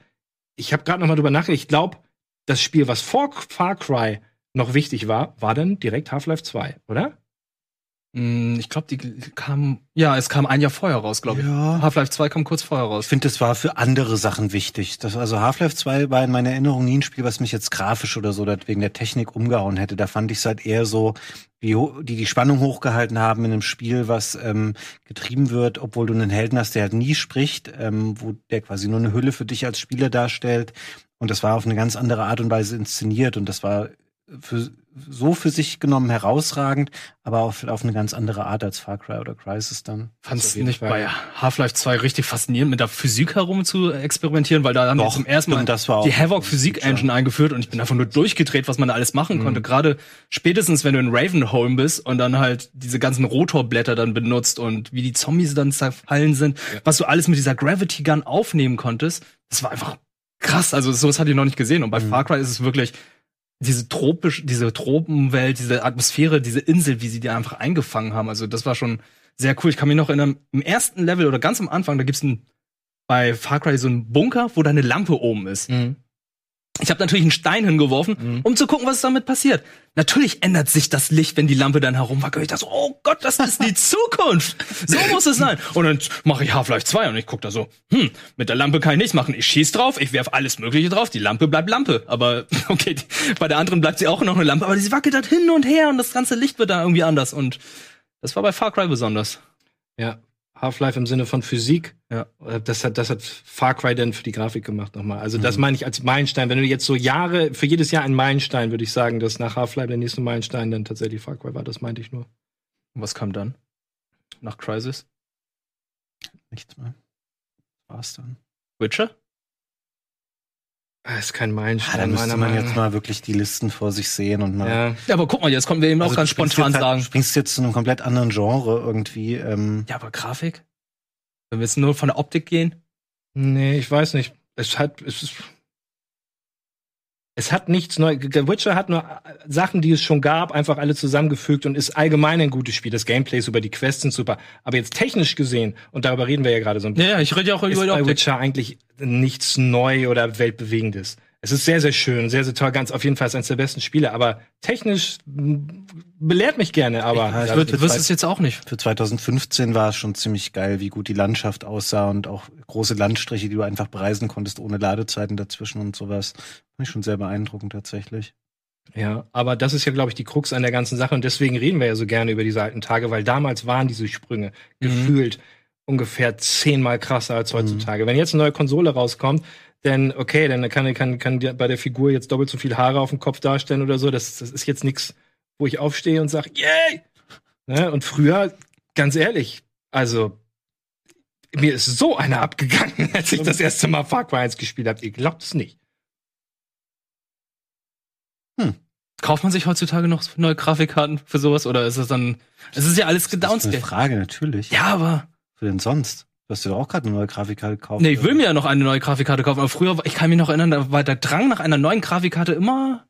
ich habe gerade noch mal drüber nachgedacht. Ich glaube, das Spiel, was vor Far Cry noch wichtig war, war dann direkt Half-Life 2, oder? Mm, Ich glaube, die kam, ja, es kam ein Jahr vorher raus, glaube ich. Ja. Half-Life 2 kam kurz vorher Ich raus. finde, das war für andere Sachen wichtig. Das, also Half-Life 2 war in meiner Erinnerung nie ein Spiel, was mich jetzt grafisch oder so wegen der Technik umgehauen hätte. Da fand ich es halt eher so, wie die die Spannung hochgehalten haben in einem Spiel, was ähm, getrieben wird, obwohl du einen Helden hast, der halt nie spricht, ähm, wo der quasi nur eine Hülle für dich als Spieler darstellt. Und das war auf eine ganz andere Art und Weise inszeniert und das war für, so für sich genommen herausragend, aber auf, auf eine ganz andere Art als Far Cry oder Crisis dann. Fand's auf jeden nicht Fall. bei Half-Life 2 richtig faszinierend, mit der Physik herum zu experimentieren, weil da haben Doch, zum ersten Mal die ein Havoc gutes Physik Feature. Engine eingeführt und ich bin einfach nur durchgedreht, was man da alles machen konnte. Gerade spätestens, wenn du in Ravenholm bist und dann halt diese ganzen Rotorblätter dann benutzt und wie die Zombies dann zerfallen sind, was du alles mit dieser Gravity Gun aufnehmen konntest, das war einfach krass. Also sowas hatte ich noch nicht gesehen. Und bei Far Cry ist es wirklich diese tropisch, diese Tropenwelt, diese Atmosphäre, diese Insel, wie sie die einfach eingefangen haben. Also das war schon sehr cool. Ich kann mich noch erinnern, im ersten Level oder ganz am Anfang, da gibt's ein, bei Far Cry so einen Bunker, wo da eine Lampe oben ist. Ich habe natürlich einen Stein hingeworfen, um zu gucken, was damit passiert. Natürlich ändert sich das Licht, wenn die Lampe dann herumwackelt. Ich dachte so, oh Gott, das ist die [laughs] Zukunft. So muss es sein. Und dann mache ich Half-Life 2 und ich guck da so, hm, mit der Lampe kann ich nichts machen. Ich schieß drauf, ich werf alles Mögliche drauf, die Lampe bleibt Lampe. Aber [laughs] okay, die, bei der anderen bleibt sie auch noch eine Lampe, aber sie wackelt halt hin und her und das ganze Licht wird dann irgendwie anders. Und das war bei Far Cry besonders. Ja. Half-Life im Sinne von Physik. Ja. Äh, Das hat, das hat Far Cry dann für die Grafik gemacht nochmal. Also das meine ich als Meilenstein. Wenn du jetzt so Jahre, für jedes Jahr ein Meilenstein, würde ich sagen, dass nach Half-Life der nächste Meilenstein dann tatsächlich Far Cry war. Das meinte ich nur. Und was kam dann? Nach Crisis? Nichts mehr. War's dann. Witcher? Das ist kein Ah, Meilenstein. da müsste man jetzt mal wirklich die Listen vor sich sehen und mal. Ja. Ja, aber guck mal, jetzt kommen wir eben auch Also ganz du springst spontan jetzt halt- sagen. Du springst jetzt zu einem komplett anderen Genre irgendwie. Ähm, Ja, aber Grafik? Wenn wir jetzt nur von der Optik gehen? Nee, ich weiß nicht. Es hat, es ist, es hat nichts neu. The Witcher hat nur äh, Sachen, die es schon gab, einfach alle zusammengefügt und ist allgemein ein gutes Spiel. Das Gameplay ist super, die Quests sind super. Aber jetzt technisch gesehen, und darüber reden wir ja gerade so ein bisschen, Ja, ich rede ja auch ist über die bei. Witcher eigentlich nichts neu oder weltbewegendes. Es ist sehr, sehr schön, sehr, sehr toll, ganz auf jeden Fall ist eines der besten Spiele, aber technisch belehrt mich gerne, aber ich Wird, für wirst es jetzt auch nicht. Für 2015 war es schon ziemlich geil, wie gut die Landschaft aussah und auch große Landstriche, die du einfach bereisen konntest, ohne Ladezeiten dazwischen und sowas. Fand ich schon sehr beeindruckend tatsächlich. Ja, aber das ist ja, glaube ich, die Krux an der ganzen Sache. Und deswegen reden wir ja so gerne über diese alten Tage, weil damals waren diese Sprünge gefühlt ungefähr zehnmal krasser als heutzutage. Wenn jetzt eine neue Konsole rauskommt, dann okay, dann kann, kann, kann die bei der Figur jetzt doppelt so viel Haare auf dem Kopf darstellen oder so. Das, das ist jetzt nichts, wo ich aufstehe und sage, yay! Ne? Und früher, ganz ehrlich, also mir ist so einer abgegangen, [laughs] als ich das erste Mal Far Cry 1 gespielt habe. Ihr glaubt es nicht. Kauft man sich heutzutage noch neue Grafikkarten für sowas oder ist es dann. Es ist ja alles Das ist eine gedownscaled. Frage, natürlich. Ja, aber. Für denn sonst? Du hast dir doch auch gerade eine neue Grafikkarte gekauft. Nee, ich will mir ja noch eine neue Grafikkarte kaufen. Aber früher, ich kann mich noch erinnern, da war der Drang nach einer neuen Grafikkarte immer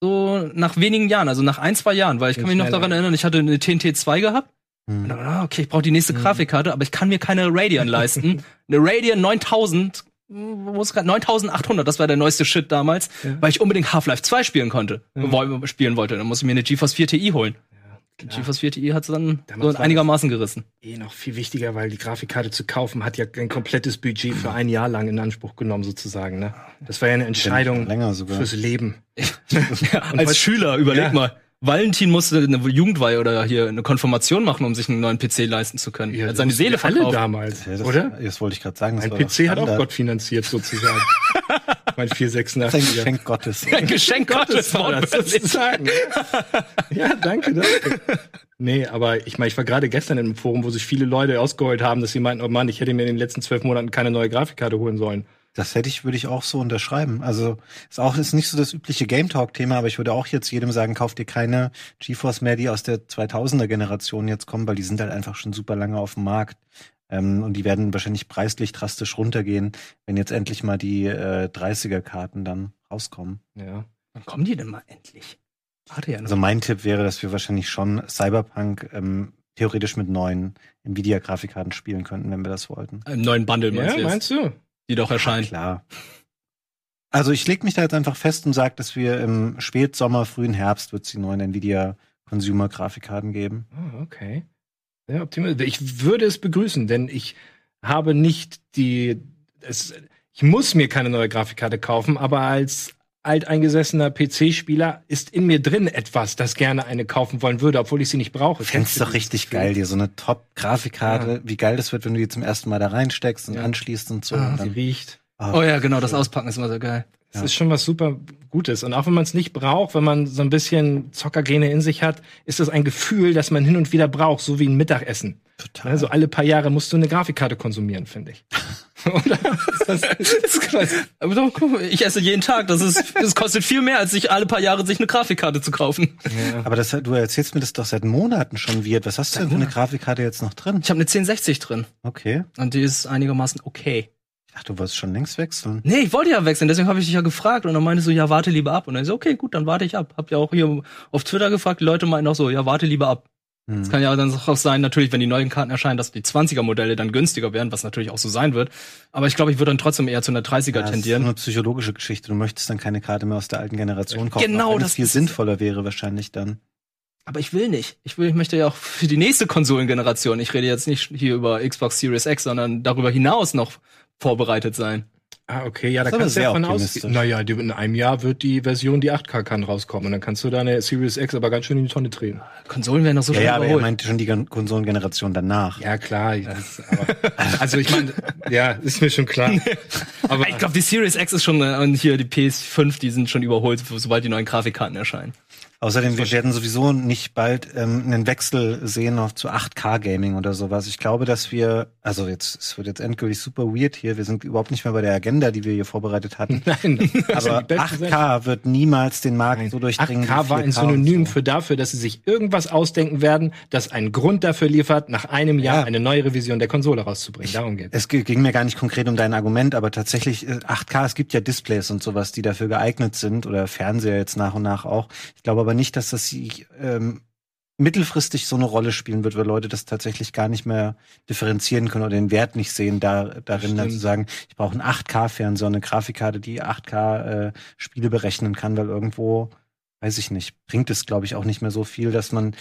so nach wenigen Jahren, also nach ein, zwei Jahren, weil ich kann mich noch schneller. daran erinnern, ich hatte eine TNT 2 gehabt. Hm. dann, ah, okay, ich brauche die nächste Grafikkarte, aber ich kann mir keine Radeon leisten. [laughs] Eine Radeon 9000, wo ist grad 9800, das war der neueste Shit damals, Ja. weil ich unbedingt Half-Life 2 spielen konnte, Ja. spielen wollte. Dann musste ich mir eine GeForce 4 Ti holen. Die klar. GeForce 4 Ti hat dann Damals so einigermaßen gerissen. eh noch viel wichtiger, weil die Grafikkarte zu kaufen hat ja ein komplettes Budget für ein Jahr lang in Anspruch genommen, sozusagen. Ne? Das war ja eine Entscheidung länger sogar. fürs Leben. [laughs] Ja, als Schüler, überleg Ja. mal. Valentin musste eine Jugendweihe oder hier eine Konfirmation machen, um sich einen neuen PC leisten zu können. er hat seine Seele verkauft. damals, Ja, das, oder? Das wollte ich gerade sagen. doch PC hat auch. Gott finanziert, sozusagen. [laughs] mein Das ist ein 486er. Geschenk Gottes. Ein Geschenk Gottes war das sozusagen. ja, danke, danke. Nee, aber ich meine, ich war gerade gestern in einem Forum, wo sich viele Leute ausgeheult haben, dass sie meinten, oh Mann, ich hätte mir in den letzten zwölf Monaten keine neue Grafikkarte holen sollen. Das hätte ich, würde ich auch so unterschreiben. Also ist auch ist nicht so das übliche Game Talk Thema, aber ich würde auch jetzt jedem sagen, kauft dir keine GeForce mehr, die aus der 2000er Generation jetzt kommen, weil die sind halt einfach schon super lange auf dem Markt. Ähm, und die werden wahrscheinlich preislich drastisch runtergehen, wenn jetzt endlich mal die äh, 30er Karten dann rauskommen. Ja. Wann kommen die denn mal endlich? Warte ja noch. Also mein Tipp wäre, dass wir wahrscheinlich schon Cyberpunk ähm, theoretisch mit neuen Nvidia-Grafikkarten spielen könnten, wenn wir das wollten. Im neuen Bundle meinst Ja, du meinst du? die doch erscheint. Klar. Also ich leg mich da jetzt einfach fest und sage, dass wir im Spätsommer, frühen Herbst wird es die neuen Nvidia Consumer Grafikkarten geben. Ah, okay. Sehr optimal. Ich würde es begrüßen, denn ich habe nicht die. Es, ich muss mir keine neue Grafikkarte kaufen, aber als alteingesessener PC-Spieler ist in mir drin etwas, das gerne eine kaufen wollen würde, obwohl ich sie nicht brauche. Ich find's doch richtig geil, dir so eine Top-Grafikkarte, wie geil das wird, wenn du die zum ersten Mal da reinsteckst und Ja. anschließt und so. Ah, und Sie dann, riecht. Ah, Oh ja, genau, das Auspacken ist immer so geil. Das Ja. ist schon was super Gutes. Und auch wenn man es nicht braucht, wenn man so ein bisschen Zockergene in sich hat, ist das ein Gefühl, das man hin und wieder braucht, so wie ein Mittagessen. total. Also alle paar Jahre musst du eine Grafikkarte konsumieren, finde ich. [laughs] Oder? Ist das, ist das, Aber doch, guck, mal, ich esse jeden Tag. Das ist, das kostet viel mehr, als sich alle paar Jahre sich eine Grafikkarte zu kaufen. Aber das, du erzählst mir das doch seit Monaten schon wird. Was hast du denn für eine Grafikkarte jetzt noch drin? Ich habe eine 1060 drin Okay. und die ist einigermaßen okay. Dachte, du wolltest schon längst wechseln. Nee, ich wollte ja wechseln, deswegen habe ich dich ja gefragt und dann meintest du, ja, warte lieber ab. Und dann so, okay, gut, dann warte ich ab. Hab ja auch hier auf Twitter gefragt, die Leute meinten auch so, ja, warte lieber ab. Hm. Es kann ja dann auch sein, natürlich, wenn die neuen Karten erscheinen, dass die 20er Modelle dann günstiger werden, was natürlich auch so sein wird. Aber ich glaube, ich würde dann trotzdem eher zu einer 30er Ja, das ist so tendieren. eine psychologische Geschichte. Du möchtest dann keine Karte mehr aus der alten Generation kaufen. Genau, das viel sinnvoller wäre wahrscheinlich dann. Aber ich will nicht. Ich will, ich möchte ja auch für die nächste Konsolengeneration, ich rede jetzt nicht hier über Xbox Series X, sondern darüber hinaus noch vorbereitet sein. ah, okay, ja, da Das kannst du sehr davon optimistisch. ausgehen. Naja, in einem Jahr wird die Version, die 8K kann, rauskommen. Und dann kannst du deine Series X aber ganz schön in die Tonne drehen. Konsolen werden doch so ja, schnell ja, aber er meinte schon die Konsolengeneration danach. Ja, klar. Das, aber, also ich meine, ja, ist mir schon klar. [laughs] Aber ich glaube, die Series X ist schon, äh, und hier die PS5, die sind schon überholt, sobald die neuen Grafikkarten erscheinen. Außerdem, wir werden sowieso nicht bald ähm, einen Wechsel sehen auf zu 8K-Gaming oder sowas. Ich glaube, dass wir, also jetzt, es wird jetzt endgültig super weird hier. Wir sind überhaupt nicht mehr bei der Agenda, die wir hier vorbereitet hatten. [laughs] nein, Aber 8K wird niemals den Markt so durchdringen. 8K wie war ein 4K Synonym so. für dafür, dass sie sich irgendwas ausdenken werden, das einen Grund dafür liefert, nach einem Jahr Ja. eine neue Revision der Konsole rauszubringen. Darum geht's. Es ging mir gar nicht konkret um dein Argument, aber tatsächlich äh, 8K, es gibt ja Displays und sowas, die dafür geeignet sind oder Fernseher jetzt nach und nach auch. Ich glaube aber nicht, dass das sich ähm, mittelfristig so eine Rolle spielen wird, weil Leute das tatsächlich gar nicht mehr differenzieren können oder den Wert nicht sehen, da, darin dann zu sagen, ich brauche einen 8K-Fernseher, eine Grafikkarte, die 8K äh, berechnen kann, weil irgendwo, weiß ich nicht, bringt es, glaube ich, auch nicht mehr so viel, dass man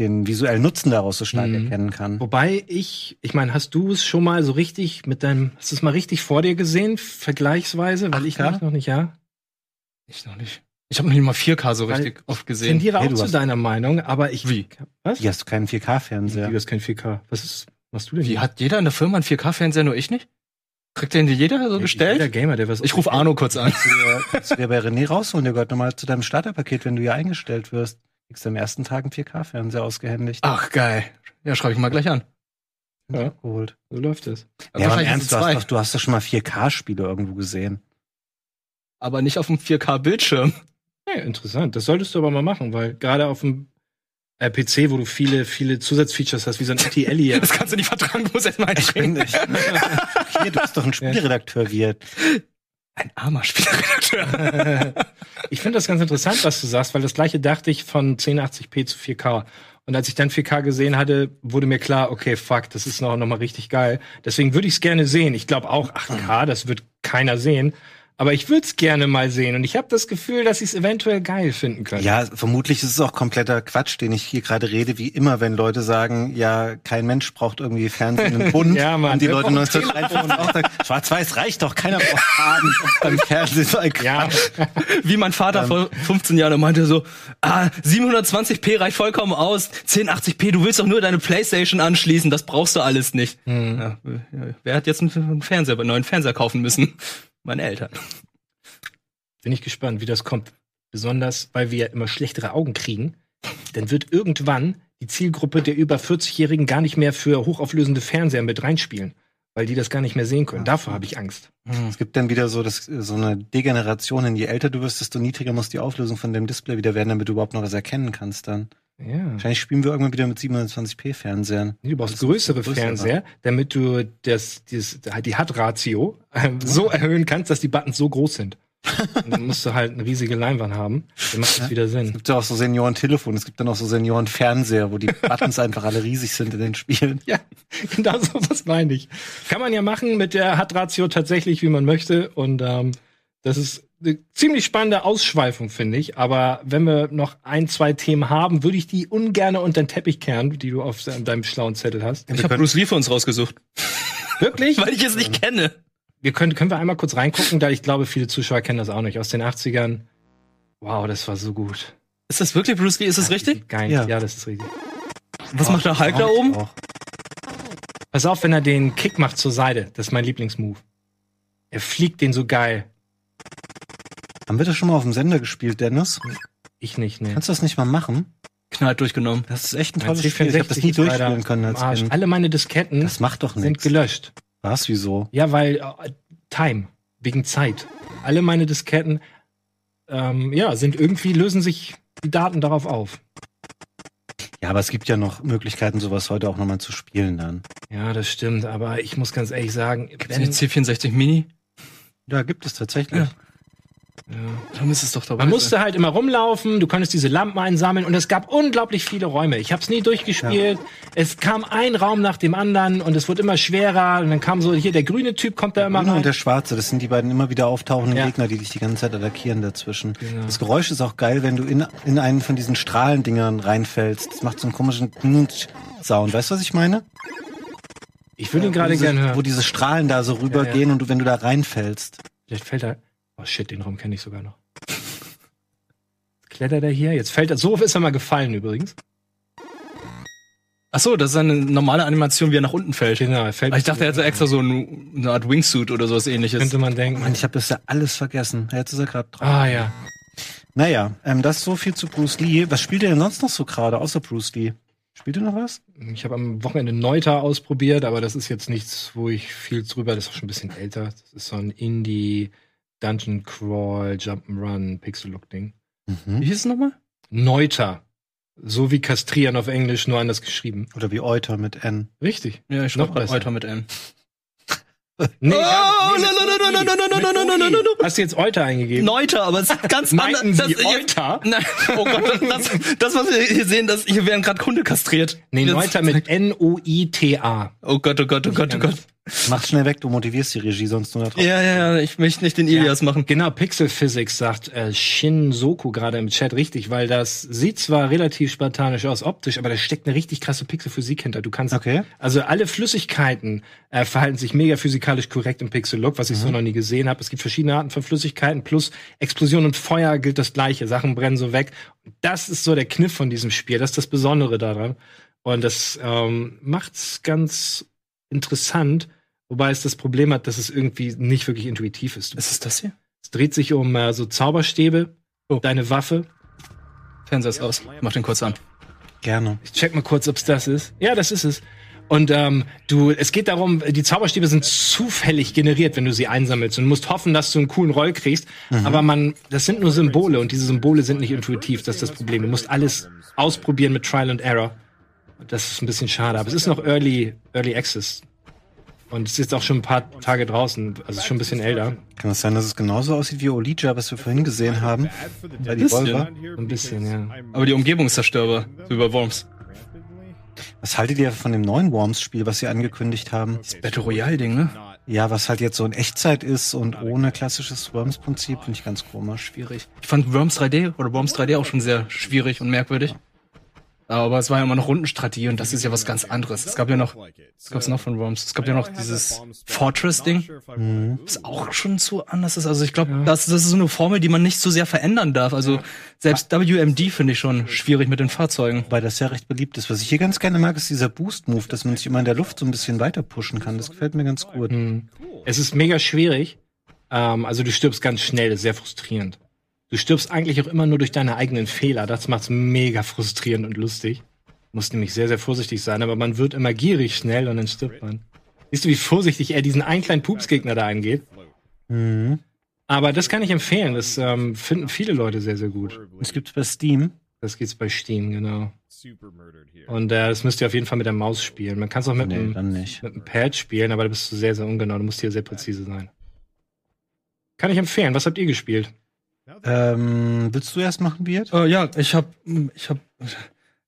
den visuellen Nutzen daraus so stark Mhm. erkennen kann. Wobei ich, ich meine, hast du es schon mal so richtig mit deinem, hast du es mal richtig vor dir gesehen, vergleichsweise? Weil ich 8K? nicht noch nicht, ja. Ich noch nicht. Ich habe noch nicht mal 4K so Weil- richtig oft Ich gesehen. tendiere Nee, auch du zu deiner Meinung, aber ich. Wie? Was? Hier hast du keinen 4K-Fernseher. Du hast kein 4K. Was ist, was du denn? Wie hat jeder in der Firma einen 4K-Fernseher, nur ich nicht? Kriegt den jeder so Jeder gestellt? Gamer, der was. Ich rufe Arno kurz an. Kannst du dir- du bei René rausholen, der gehört nochmal zu deinem Starterpaket, wenn du hier eingestellt wirst. Kriegst du am ersten Tag einen 4K-Fernseher ausgehändigt. Ach, geil. Ja, schreibe ich mal gleich an. Ja. Geholt. So läuft es. Ja, aber Ernst, du hast, doch, du hast doch schon mal 4K-Spiele irgendwo gesehen. aber nicht auf dem 4K-Bildschirm. Ja, interessant. Das solltest du aber mal machen, weil gerade auf dem äh, PC, wo du viele, viele Zusatzfeatures hast, wie so ein ATL [laughs] Das kannst du nicht vertragen, du musst erst mal Ich bin, ich, hier, du bist doch ein Spielredakteur, Wirt. Ein armer Spielredakteur. [laughs] ich finde das ganz interessant, was du sagst, weil das gleiche dachte ich von 1080p zu 4K. Und als ich dann 4K gesehen hatte, wurde mir klar, okay, fuck, das ist noch, noch mal richtig geil. Deswegen würde ich es gerne sehen. Ich glaube auch 8K, das wird keiner sehen. Aber ich würde es gerne mal sehen. Und ich habe das Gefühl, dass ich es eventuell geil finden könnte. Ja, vermutlich ist es auch kompletter Quatsch, den ich hier gerade rede, wie immer, wenn Leute sagen, ja, kein Mensch braucht irgendwie Fernsehen im Bund. [laughs] Ja, Mann. Und die Leute brauchen 1953 auch sagen, schwarz-weiß reicht doch, keiner braucht [laughs] Farben beim Fernsehen. So ein Ja, [laughs] Wie mein Vater vor 15 Jahren meinte so, ah, 720p reicht vollkommen aus, 1080p, du willst doch nur deine Playstation anschließen, das brauchst du alles nicht. Ja, äh, wer hat jetzt einen Fernseher, einen neuen Fernseher kaufen müssen? Meine Eltern. bin ich gespannt, wie das kommt. Besonders, weil wir ja immer schlechtere Augen kriegen. Dann wird irgendwann die Zielgruppe der über 40-Jährigen gar nicht mehr für hochauflösende Fernseher mit reinspielen, weil die das gar nicht mehr sehen können. Davor habe ich Angst. Es gibt dann wieder so, das, so eine Degeneration, in je älter du wirst, desto niedriger muss die Auflösung von dem Display wieder werden, damit du überhaupt noch was erkennen kannst dann. Ja. Wahrscheinlich spielen wir irgendwann wieder mit 720p Fernsehern. Nee, Du brauchst größere. Fernseher, damit du das, das, die HUD-Ratio ähm, so erhöhen kannst, dass die Buttons so groß sind. Und dann musst du halt eine riesige Leinwand haben. Dann macht das wieder Es Sinn. gibt ja auch so Senioren-Telefon, es gibt dann auch so Senioren-Fernseher, wo die Buttons [laughs] einfach alle riesig sind in den Spielen. Ja, genau so was meine ich. Kann man ja machen mit der Hat-Ratio tatsächlich, wie man möchte. Und ähm, das ist eine ziemlich spannende Ausschweifung, finde ich. Aber wenn wir noch ein, zwei Themen haben, würde ich die ungerne unter den Teppich kehren, die du auf deinem schlauen Zettel hast. Ich habe Bruce Lee für uns rausgesucht, Wirklich? [laughs] weil ich es nicht kenne. Wir können, können wir einmal kurz reingucken, da ich glaube, viele Zuschauer kennen das auch nicht. Aus den 80ern. Wow, das war so gut. Ist das wirklich Bruce Lee? Ist das richtig? Geil. Ja. Ja. das ist richtig. Was macht der Hulk da oben? Auch. Pass auf, wenn er den Kick macht zur Seite. Das ist mein Lieblingsmove. Er fliegt den so geil. Haben wir das schon mal auf dem Sender gespielt, Dennis? Ich nicht, ne. Kannst du das nicht mal machen? Knallt durchgenommen. Das ist echt ein tolles Spiel. Ich habe das nie durchspielen können als Arsch. Kind. Alle meine Disketten Das macht doch sind gelöscht. Was, wieso? Ja, weil äh, Time, wegen Zeit. Alle meine Disketten, ähm, ja, sind irgendwie, lösen sich die Daten darauf auf. Ja, aber es gibt ja noch Möglichkeiten, sowas heute auch nochmal zu spielen dann. Ja, das stimmt, aber ich muss ganz ehrlich sagen, Gibt's wenn, nicht C64 Mini? Ja, gibt es tatsächlich. Ja. Da müsste es doch dabei man musste halt immer rumlaufen, du konntest diese Lampen einsammeln und es gab unglaublich viele Räume. Ich habe es nie durchgespielt. Es kam ein Raum nach dem anderen und es wurde immer schwerer und dann kam so hier der grüne Typ kommt da immer Grüne rein. und der Schwarze, das sind die beiden immer wieder auftauchenden Ja. Gegner, die dich die ganze Zeit attackieren dazwischen. Genau. Das Geräusch ist auch geil, wenn du in, in einen von diesen Strahlendingern reinfällst. Das macht so einen komischen Sound. Weißt du, was ich meine? Ich würde ihn gerade wo gerne Wo hören. diese Strahlen da so rübergehen und du, wenn du da reinfällst. Vielleicht fällt er. Oh shit, den Raum kenne ich sogar noch. Klettert er hier? Jetzt fällt er. So ist er mal gefallen übrigens. Ach so, das ist eine normale Animation, wie er nach unten fällt. Genau, er fällt. Ich dachte, er hätte extra so ein- eine Art Wingsuit oder sowas ähnliches. könnte man denken. Mann, ich habe das ja alles vergessen. Jetzt ist er gerade drauf. Ah ja. Naja, ähm, das ist so viel zu Bruce Lee. Was spielt ihr denn sonst noch so gerade, außer Bruce Lee? Spielt ihr noch was? Ich habe am Wochenende Neuter ausprobiert, aber das ist jetzt nichts, wo ich viel drüber. Das ist auch schon ein bisschen älter. Das ist so ein Indie Dungeon Crawl Jump'n'Run Pixel Look Ding. Wie hieß es nochmal? Neuter. So wie kastrieren auf Englisch, nur anders geschrieben. Oder wie Euter mit N. Richtig. Ja, ich Noch besser. Euter mit N. [laughs] Nee, Oh, gar nicht. no, no, no, no, no, no, no, no, no, no, UI. no, no. Hast du jetzt Euter eingegeben? Neuter, aber es ist ganz Meinten anders. Sie Das- Euter? [laughs] Nein, oh Gott, das, das, was wir hier sehen, das, hier werden gerade Hunde kastriert. Nee, Neuter mit N-O-I-T-A. Oh Gott, oh Gott, oh Gott, oh Gott. Mach schnell weg, du motivierst die Regie sonst nur da drauf. Ja, ja, ja, ich möchte nicht den Ilias machen. Genau, Pixel Physics sagt äh, Shin Soku gerade im Chat richtig, weil das sieht zwar relativ spartanisch aus optisch, aber da steckt eine richtig krasse Pixelphysik hinter. Du kannst Okay. also alle Flüssigkeiten äh, verhalten sich mega physikalisch korrekt im Pixel Look, was ich so noch nie gesehen habe. Es gibt verschiedene Arten von Flüssigkeiten plus Explosion und Feuer gilt das gleiche. Sachen brennen so weg. Das ist so der Kniff von diesem Spiel. Das ist das Besondere daran. Und das ähm, macht's ganz interessant, wobei es das Problem hat, dass es irgendwie nicht wirklich intuitiv ist. Ist es das hier? Es dreht sich um äh, so Zauberstäbe, Oh. deine Waffe. Fernseher ist aus. Mach den kurz an. Gerne. Ich check mal kurz, ob's das ist. Ja, das ist es. Und ähm, du, es geht darum, die Zauberstäbe sind zufällig generiert, wenn du sie einsammelst und musst hoffen, dass du einen coolen Roll kriegst. Aber man, das sind nur Symbole und diese Symbole sind nicht intuitiv. Das ist das Problem. Du musst alles ausprobieren mit Trial and Error. Das ist ein bisschen schade. Aber es ist noch Early, Early Access. Und es ist jetzt auch schon ein paar Tage draußen. Also schon ein bisschen älter. Kann es sein, dass es genauso aussieht wie Olija, was wir vorhin gesehen haben? Bei die Bisschen. Volva? Ein bisschen, ja. Aber die Umgebung ist zerstörbar. So über Worms. Was haltet ihr von dem neuen Worms-Spiel, was sie angekündigt haben? Battle Royale-Ding, ne? Ja, was halt jetzt so in Echtzeit ist und ohne klassisches Worms-Prinzip, finde ich ganz komisch. Schwierig. Ich fand Worms 3D oder Worms 3D auch schon sehr schwierig und merkwürdig. Aber es war ja immer noch Rundenstrategie und das ist ja was ganz anderes. Es gab ja noch, was gab's noch von Worms? Es gab ja noch dieses Fortress-Ding, was auch schon zu anders ist. Also ich glaube, das, das ist so eine Formel, die man nicht so sehr verändern darf. Also selbst WMD finde ich schon schwierig mit den Fahrzeugen. Wobei das ja recht beliebt ist. Was ich hier ganz gerne mag, ist dieser Boost-Move, dass man sich immer in der Luft so ein bisschen weiter pushen kann. Das gefällt mir ganz gut. Mhm. Es ist mega schwierig. Ähm, also du stirbst ganz schnell, sehr frustrierend. Du stirbst eigentlich auch immer nur durch deine eigenen Fehler. Das macht's mega frustrierend und lustig. Muss nämlich sehr, sehr vorsichtig sein, aber man wird immer gierig schnell und dann stirbt man. Siehst du, wie vorsichtig er diesen einen kleinen Pupsgegner da angeht? Mhm. Aber das kann ich empfehlen. Das ähm, finden viele Leute sehr, sehr gut. Das gibt's bei Steam. Das geht's bei Steam, genau. Und äh, das müsst ihr auf jeden Fall mit der Maus spielen. Man kann es auch mit, Nee, einem, mit einem Pad spielen, aber da bist du sehr, sehr ungenau. Du musst hier sehr präzise sein. Kann ich empfehlen. Was habt ihr gespielt? Ähm, willst du erst machen, Beard? Äh, ja, ich habe ich hab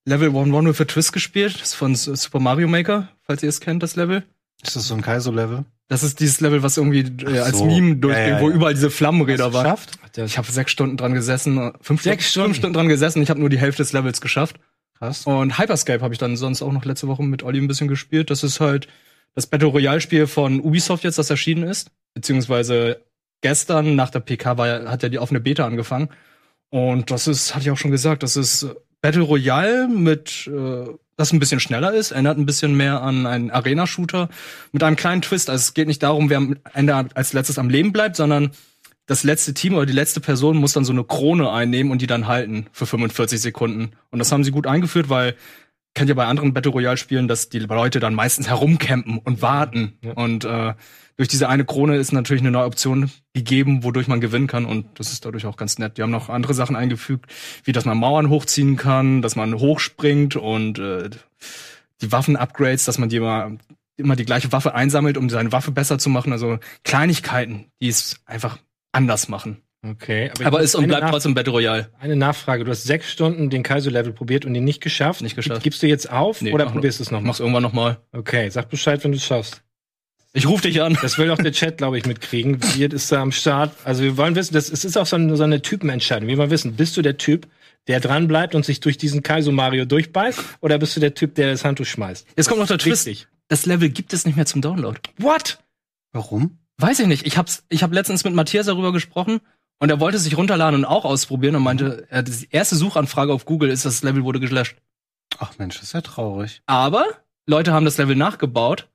Level 1-1 with a Twist gespielt. Das ist von Super Mario Maker, falls ihr es kennt, das Level. Ist das so ein Kaizo-Level? Das ist dieses Level, was irgendwie äh, als so. Meme durchgeht, Ja, ja, wo ja. überall diese Flammenräder waren. Geschafft? Ich habe sechs Stunden dran gesessen, fünf, Sechs Stunden, Stunden? fünf Stunden dran gesessen. Ich habe nur die Hälfte des Levels geschafft. Krass. Und Hyperscape habe ich dann sonst auch noch letzte Woche mit Olli ein bisschen gespielt. Das ist halt das Battle Royale Spiel von Ubisoft jetzt, das erschienen ist. Beziehungsweise gestern nach der PK war, ja- hat ja die offene Beta angefangen. Und das ist, hatte ich auch schon gesagt, das ist Battle Royale mit, äh, das ein bisschen schneller ist, erinnert ein bisschen mehr an einen Arena-Shooter mit einem kleinen Twist. Also es geht nicht darum, wer am Ende als letztes am Leben bleibt, sondern das letzte Team oder die letzte Person muss dann so eine Krone einnehmen und die dann halten für 45 Sekunden. Und das haben sie gut eingeführt, weil kennt ihr bei anderen Battle Royale Spielen, dass die Leute dann meistens herumcampen und warten. Ja. Und äh, durch diese eine Krone ist natürlich eine neue Option gegeben, wodurch man gewinnen kann. Und das ist dadurch auch ganz nett. Die haben noch andere Sachen eingefügt, wie dass man Mauern hochziehen kann, dass man hochspringt und äh, die Waffen-Upgrades, dass man die immer, immer die gleiche Waffe einsammelt, um seine Waffe besser zu machen. Also Kleinigkeiten, die es einfach anders machen. Okay. Aber muss ist und bleibt trotzdem Battle Royale. Eine Nachfrage. Du hast sechs Stunden den Kaizo-Level probiert und ihn nicht geschafft. Nicht geschafft. Gibst du jetzt auf Nee, oder mach- probierst du es nochmal? Mach's irgendwann noch mal. Okay, sag Bescheid, wenn du es schaffst. Ich rufe dich an. Das will auch der Chat, glaube ich, mitkriegen. Beard ist da am Start. Also wir wollen wissen, das es ist auch so eine, so eine Typenentscheidung. Wir wollen wissen, bist du der Typ, der dran bleibt und sich durch diesen Kaizo Mario durchbeißt, oder bist du der Typ, der das Handtuch schmeißt? Jetzt kommt noch der Twist. Das Level gibt es nicht mehr zum Download. What? Warum? Weiß ich nicht. Ich hab's, ich hab letztens mit Matthias darüber gesprochen und er wollte sich runterladen und auch ausprobieren und meinte, er, die erste Suchanfrage auf Google ist, das Level wurde gelöscht. Ach Mensch, das ist ja traurig. Aber Leute haben das Level nachgebaut,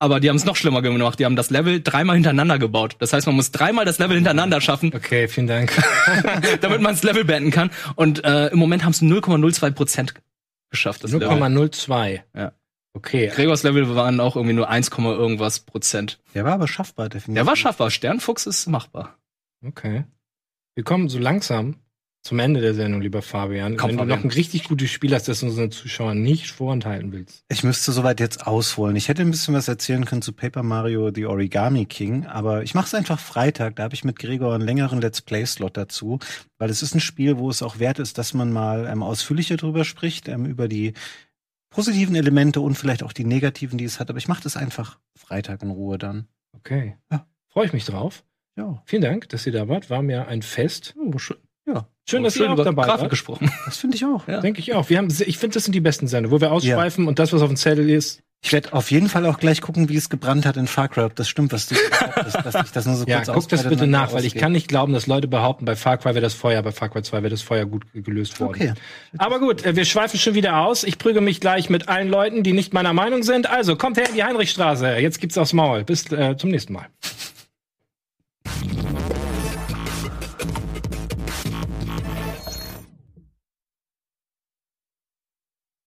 aber die haben es noch schlimmer gemacht. Die haben das Level dreimal hintereinander gebaut. Das heißt, man muss dreimal das Level hintereinander schaffen, Okay, vielen Dank. [laughs] damit man das Level beenden kann. Und äh, im Moment haben es 0,02 Prozent geschafft. Das Level. 0,02. Ja. Okay. Gregors Level waren auch irgendwie nur 1, irgendwas Prozent. Der war aber schaffbar, definitiv. Der war schaffbar. Sternfuchs ist machbar. Okay. Wir kommen so langsam zum Ende der Sendung, lieber Fabian. Komm, Wenn du Fabian. noch ein richtig gutes Spiel hast, das du unseren Zuschauern nicht vorenthalten willst. Ich müsste soweit jetzt ausholen. Ich hätte ein bisschen was erzählen können zu Paper Mario The Origami King, aber ich mache es einfach Freitag. Da habe ich mit Gregor einen längeren Let's Play-Slot dazu, weil es ist ein Spiel, wo es auch wert ist, dass man mal ähm, ausführlicher drüber spricht, ähm, über die positiven Elemente und vielleicht auch die negativen, die es hat. Aber ich mache das einfach Freitag in Ruhe dann. Okay. Ja. Freue ich mich drauf. Ja, Vielen Dank, dass ihr da wart. War mir ein Fest. Oh. Ja, Schön, dass ihr auch über dabei Grafik wart. gesprochen. das finde ich auch. Ja. Denke ich auch. Wir haben, ich finde, das sind die besten Sendungen, wo wir ausschweifen und das, was auf dem Zettel ist. Ich werde auf jeden Fall auch gleich gucken, wie es gebrannt hat in Far Cry. Ob das stimmt, was du behauptest, dass ich das nur so Ja, kurz guck das bitte nach, weil ich kann nicht glauben, dass Leute behaupten, bei Far Cry wäre das Feuer, bei Far Cry 2 wäre das Feuer gut ge- gelöst worden. Okay. Aber gut, äh, wir schweifen schon wieder aus. Ich prüge mich gleich mit allen Leuten, die nicht meiner Meinung sind. Also kommt her in die Heinrichstraße. Jetzt gibt's aufs Maul. Bis äh, zum nächsten Mal.